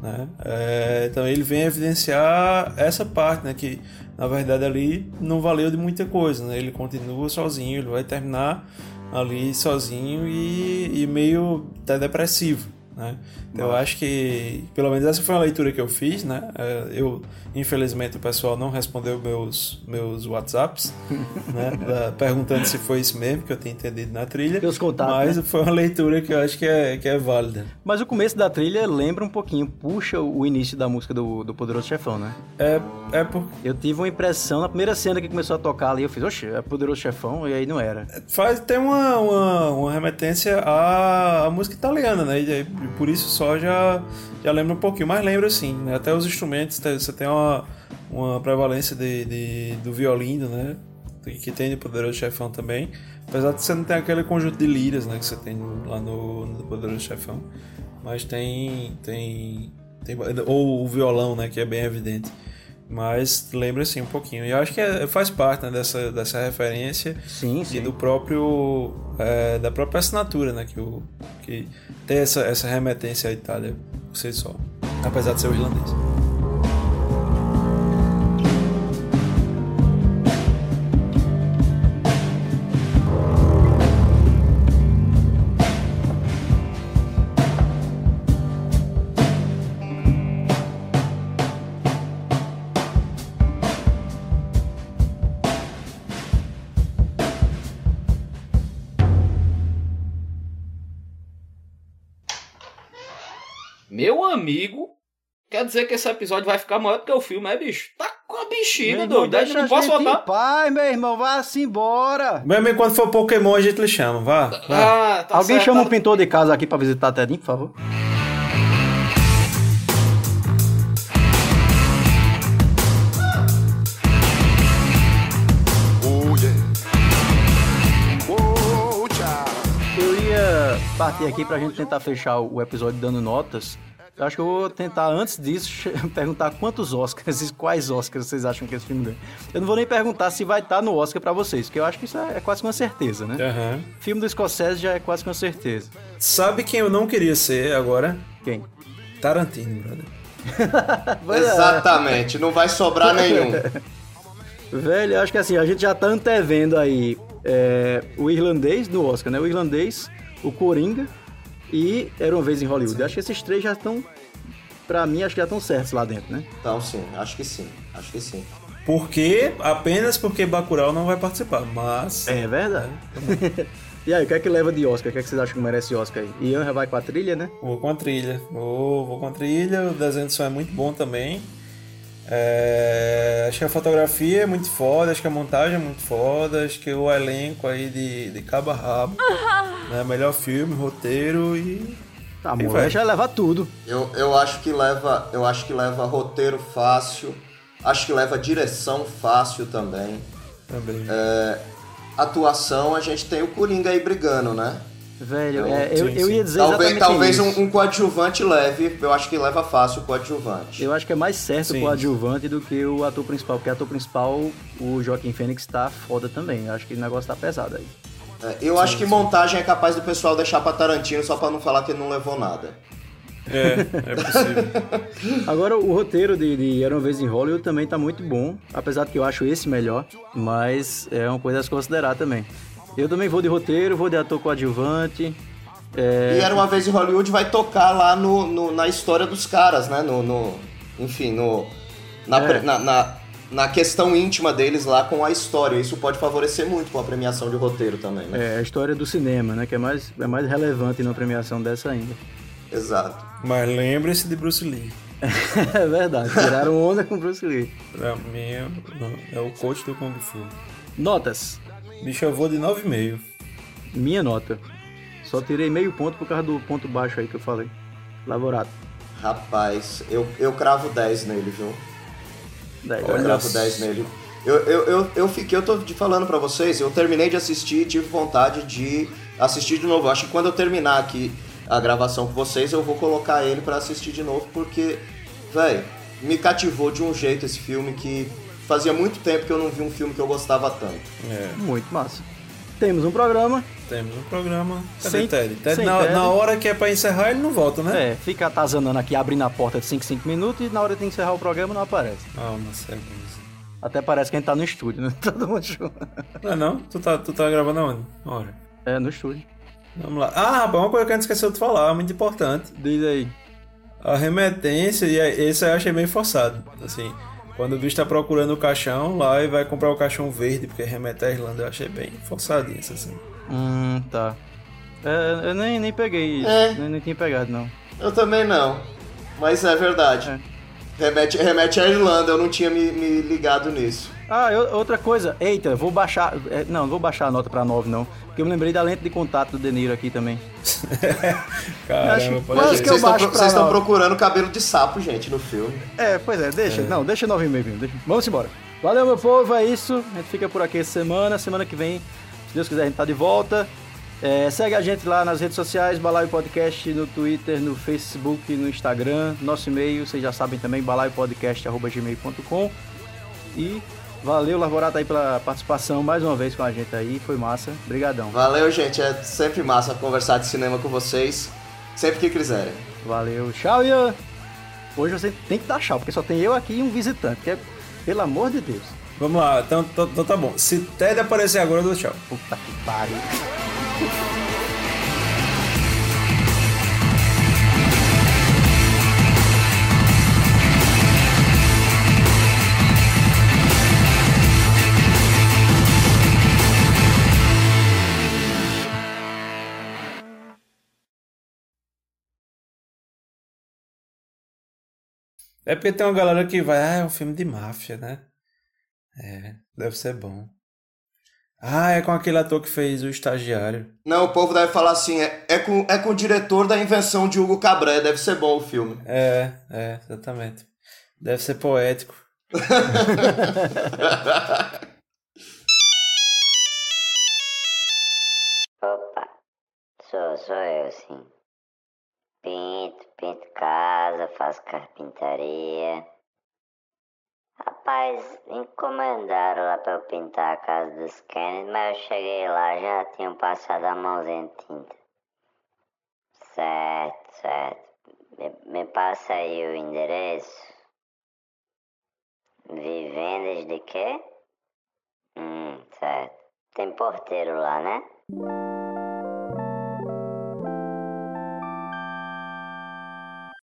Né? É, então ele vem evidenciar essa parte, né? que na verdade ali não valeu de muita coisa. Né? Ele continua sozinho, ele vai terminar ali sozinho e, e meio até depressivo. Né? Então, eu acho que, pelo menos essa foi a leitura que eu fiz, né? É, eu, infelizmente, o pessoal não respondeu meus, meus WhatsApps, *laughs* né? Perguntando se foi isso mesmo que eu tinha entendido na trilha. Meus contatos, mas né? foi uma leitura que eu acho que é, que é válida. Mas o começo da trilha lembra um pouquinho, puxa o início da música do, do Poderoso Chefão, né? É, é por... Eu tive uma impressão, na primeira cena que começou a tocar ali, eu fiz, oxe, é Poderoso Chefão, e aí não era. Faz, tem uma, uma, uma remetência à, à música italiana, né? E, e por isso só já, já lembra um pouquinho, mas lembra sim, né? Até os instrumentos, você tem uma, uma prevalência de, de, do violino, né? Que tem de Poderoso Chefão também. Apesar de você não ter aquele conjunto de liras, né? Que você tem lá no, no Poderoso Chefão. Mas tem, tem, tem. Ou o violão, né? Que é bem evidente. Mas lembra assim um pouquinho. E eu acho que é, faz parte né, dessa, dessa referência sim, sim. e do próprio. É, da própria assinatura, né? Que, o, que tem essa, essa remetência à Itália por si só. Apesar de ser irlandês. Quer dizer que esse episódio vai ficar maior do que o filme, é, bicho? Tá com a bexiga, doido. Deixa não posso voltar. Pai, meu irmão, vá-se embora. Meu amigo, quando for Pokémon, a gente lhe chama, vá. vá. Ah, tá Alguém certo, chama tá... um pintor de casa aqui pra visitar a Tedinho, por favor. partir aqui pra gente tentar fechar o episódio dando notas. Eu acho que eu vou tentar, antes disso, *laughs* perguntar quantos Oscars e quais Oscars vocês acham que esse filme ganha. Eu não vou nem perguntar se vai estar no Oscar para vocês, porque eu acho que isso é, quase uma certeza, né? Uhum. Filme do Scorsese já é quase uma certeza. Sabe quem eu não queria ser agora? Quem? Tarantino, brother. *laughs* Exatamente, não vai sobrar nenhum. *laughs* Velho, acho que assim, a gente já tá antevendo aí é, o irlandês no Oscar, né? O irlandês, o Coringa e Era Uma Vez em Hollywood. Acho que esses três já estão, pra mim, acho que já estão certos lá dentro, né? Então, sim, acho que sim, acho que sim. Porque, apenas porque Bacurau não vai participar, mas... É verdade. É, *laughs* e aí, o que é que leva de Oscar? O que é que vocês acham que merece Oscar aí? Ian já vai com a trilha, né? Vou com a trilha. Vou, vou com a trilha. O desenho do som é muito bom também. É... É, acho que a fotografia é muito foda, acho que a montagem é muito foda, acho que o elenco aí de, de cabo a rabo. *laughs* né? Melhor filme, roteiro e. A E mulher vai. já leva tudo. Eu, eu acho que leva, eu acho que leva roteiro fácil, acho que leva direção fácil também. Também. Atuação, a gente tem o Coringa aí brigando, né? Velho, Eu- é, eu, sim, eu ia sim. dizer Talvez, exatamente talvez isso. um, um coadjuvante leve, eu acho que leva fácil o coadjuvante. Eu acho que é mais certo Sim. o adjuvante do que o ator principal, porque o ator principal, o Joaquim Fênix, tá foda também. Eu acho que o negócio tá pesado aí. É, eu acho que montagem é capaz do pessoal deixar pra Tarantino só pra não falar que ele não levou nada. É, é possível. *laughs* Agora, o roteiro de, de Era Uma Vez em Hollywood também tá muito bom, apesar de que eu acho esse melhor, mas é uma coisa a se considerar também. Eu também vou de roteiro, vou de ator coadjuvante. É, E Era Uma Vez em Hollywood vai tocar lá no, no- na história dos caras, né? No, no- enfim, no, na, É. na, na, na questão íntima deles lá com a história. Isso pode favorecer muito com a premiação de roteiro também, né? é a história do cinema, né? Que é mais, é mais relevante na premiação dessa ainda. Exato. Mas lembre-se de Bruce Lee. *laughs* é verdade, tiraram onda com Bruce Lee. Pra mim é, é o coach do Kung Fu. Notas. Bicho, eu vou de 9,5. Minha nota. Só tirei meio ponto por causa do ponto baixo aí que eu falei. Lavorado. Rapaz, eu, eu cravo 10 nele, viu? Daí, Eu Olha cravo só. 10 nele. Eu, eu, eu, eu fiquei, eu tô te falando pra vocês, eu terminei de assistir e tive vontade de assistir de novo. Eu acho que quando eu terminar aqui a gravação com vocês, eu vou colocar ele pra assistir de novo, porque, velho, me cativou de um jeito esse filme que fazia muito tempo que eu não vi um filme que eu gostava tanto. É, Muito massa. Temos um programa. temos um programa. Cadê Sem- Ted? Ted, sem na, Ted. na hora que é pra encerrar, ele não volta, né? É, fica atazanando aqui, abrindo a porta de 5 5 minutos e na hora de encerrar o programa não aparece. Ah, uma sequência. Até parece que a gente tá no estúdio, né? *laughs* Todo mundo junto. Não é não? Tu tá, tu tá gravando aonde? Ora. É, no estúdio. Vamos lá. Ah, rapaz, uma coisa que a gente esqueceu de falar, muito importante. Diz aí. A remetência, e é- esse eu achei meio forçado. Assim, quando o bicho tá procurando o caixão lá e vai comprar o caixão verde, porque remete à Irlanda, eu achei bem forçadinho isso assim. Hum, tá. É, eu nem, nem peguei isso. É. Nem, nem tinha pegado, não. Eu também não, mas é verdade. Remete, remete à Irlanda, eu não tinha me, me ligado nisso. Ah, eu- outra coisa. Eita, vou baixar. é, não, não vou baixar a nota pra 9, não. Porque eu me lembrei da lente de contato do Deniro aqui também. *laughs* Caramba, Acho- pode quase ser. que eu Vocês estão baixo vocês estão procurando cabelo de sapo, gente, no filme. É, pois é, deixa. Não, deixa 9,5 mesmo. Deixa. Vamos embora. Valeu, meu povo, é isso. A gente fica por aqui essa semana. Semana que vem, se Deus quiser, a gente tá de volta. É, segue a gente lá nas redes sociais, Balaio Podcast, no Twitter, no Facebook, no Instagram. Nosso e-mail, vocês já sabem também, balaiopodcast.gmail.com. E valeu, Larvorato, aí pela participação mais uma vez com a gente aí. Foi massa. Obrigadão. Valeu, gente. É sempre massa conversar de cinema com vocês. Sempre que quiserem. Valeu. Tchau, Ian. Hoje você tem que dar tchau, porque só tem eu aqui e um visitante. Que é, pelo amor de Deus. Vamos lá, então, então- então tá bom. Se Ted aparecer agora, eu dou tchau. Puta que pariu. É porque tem uma galera que vai, ah, é um filme de máfia, né? É, deve ser bom. Ah, é com aquele ator que fez o estagiário. Não, o povo deve falar assim, é, é, com, é com o diretor da invenção de Hugo Cabré, deve ser bom o filme. É, é, exatamente. Deve ser poético. *laughs* Opa, sou, sou eu sim. Pinto, pinto casa, faço carpintaria. Rapaz, encomendaram lá pra eu pintar a casa dos Kennedy, mas eu cheguei lá já tinham passado a mãozinha de tinta. Certo, certo. Me, me passa aí o endereço. Vivendas de quê? Hum, certo. Tem porteiro lá, né?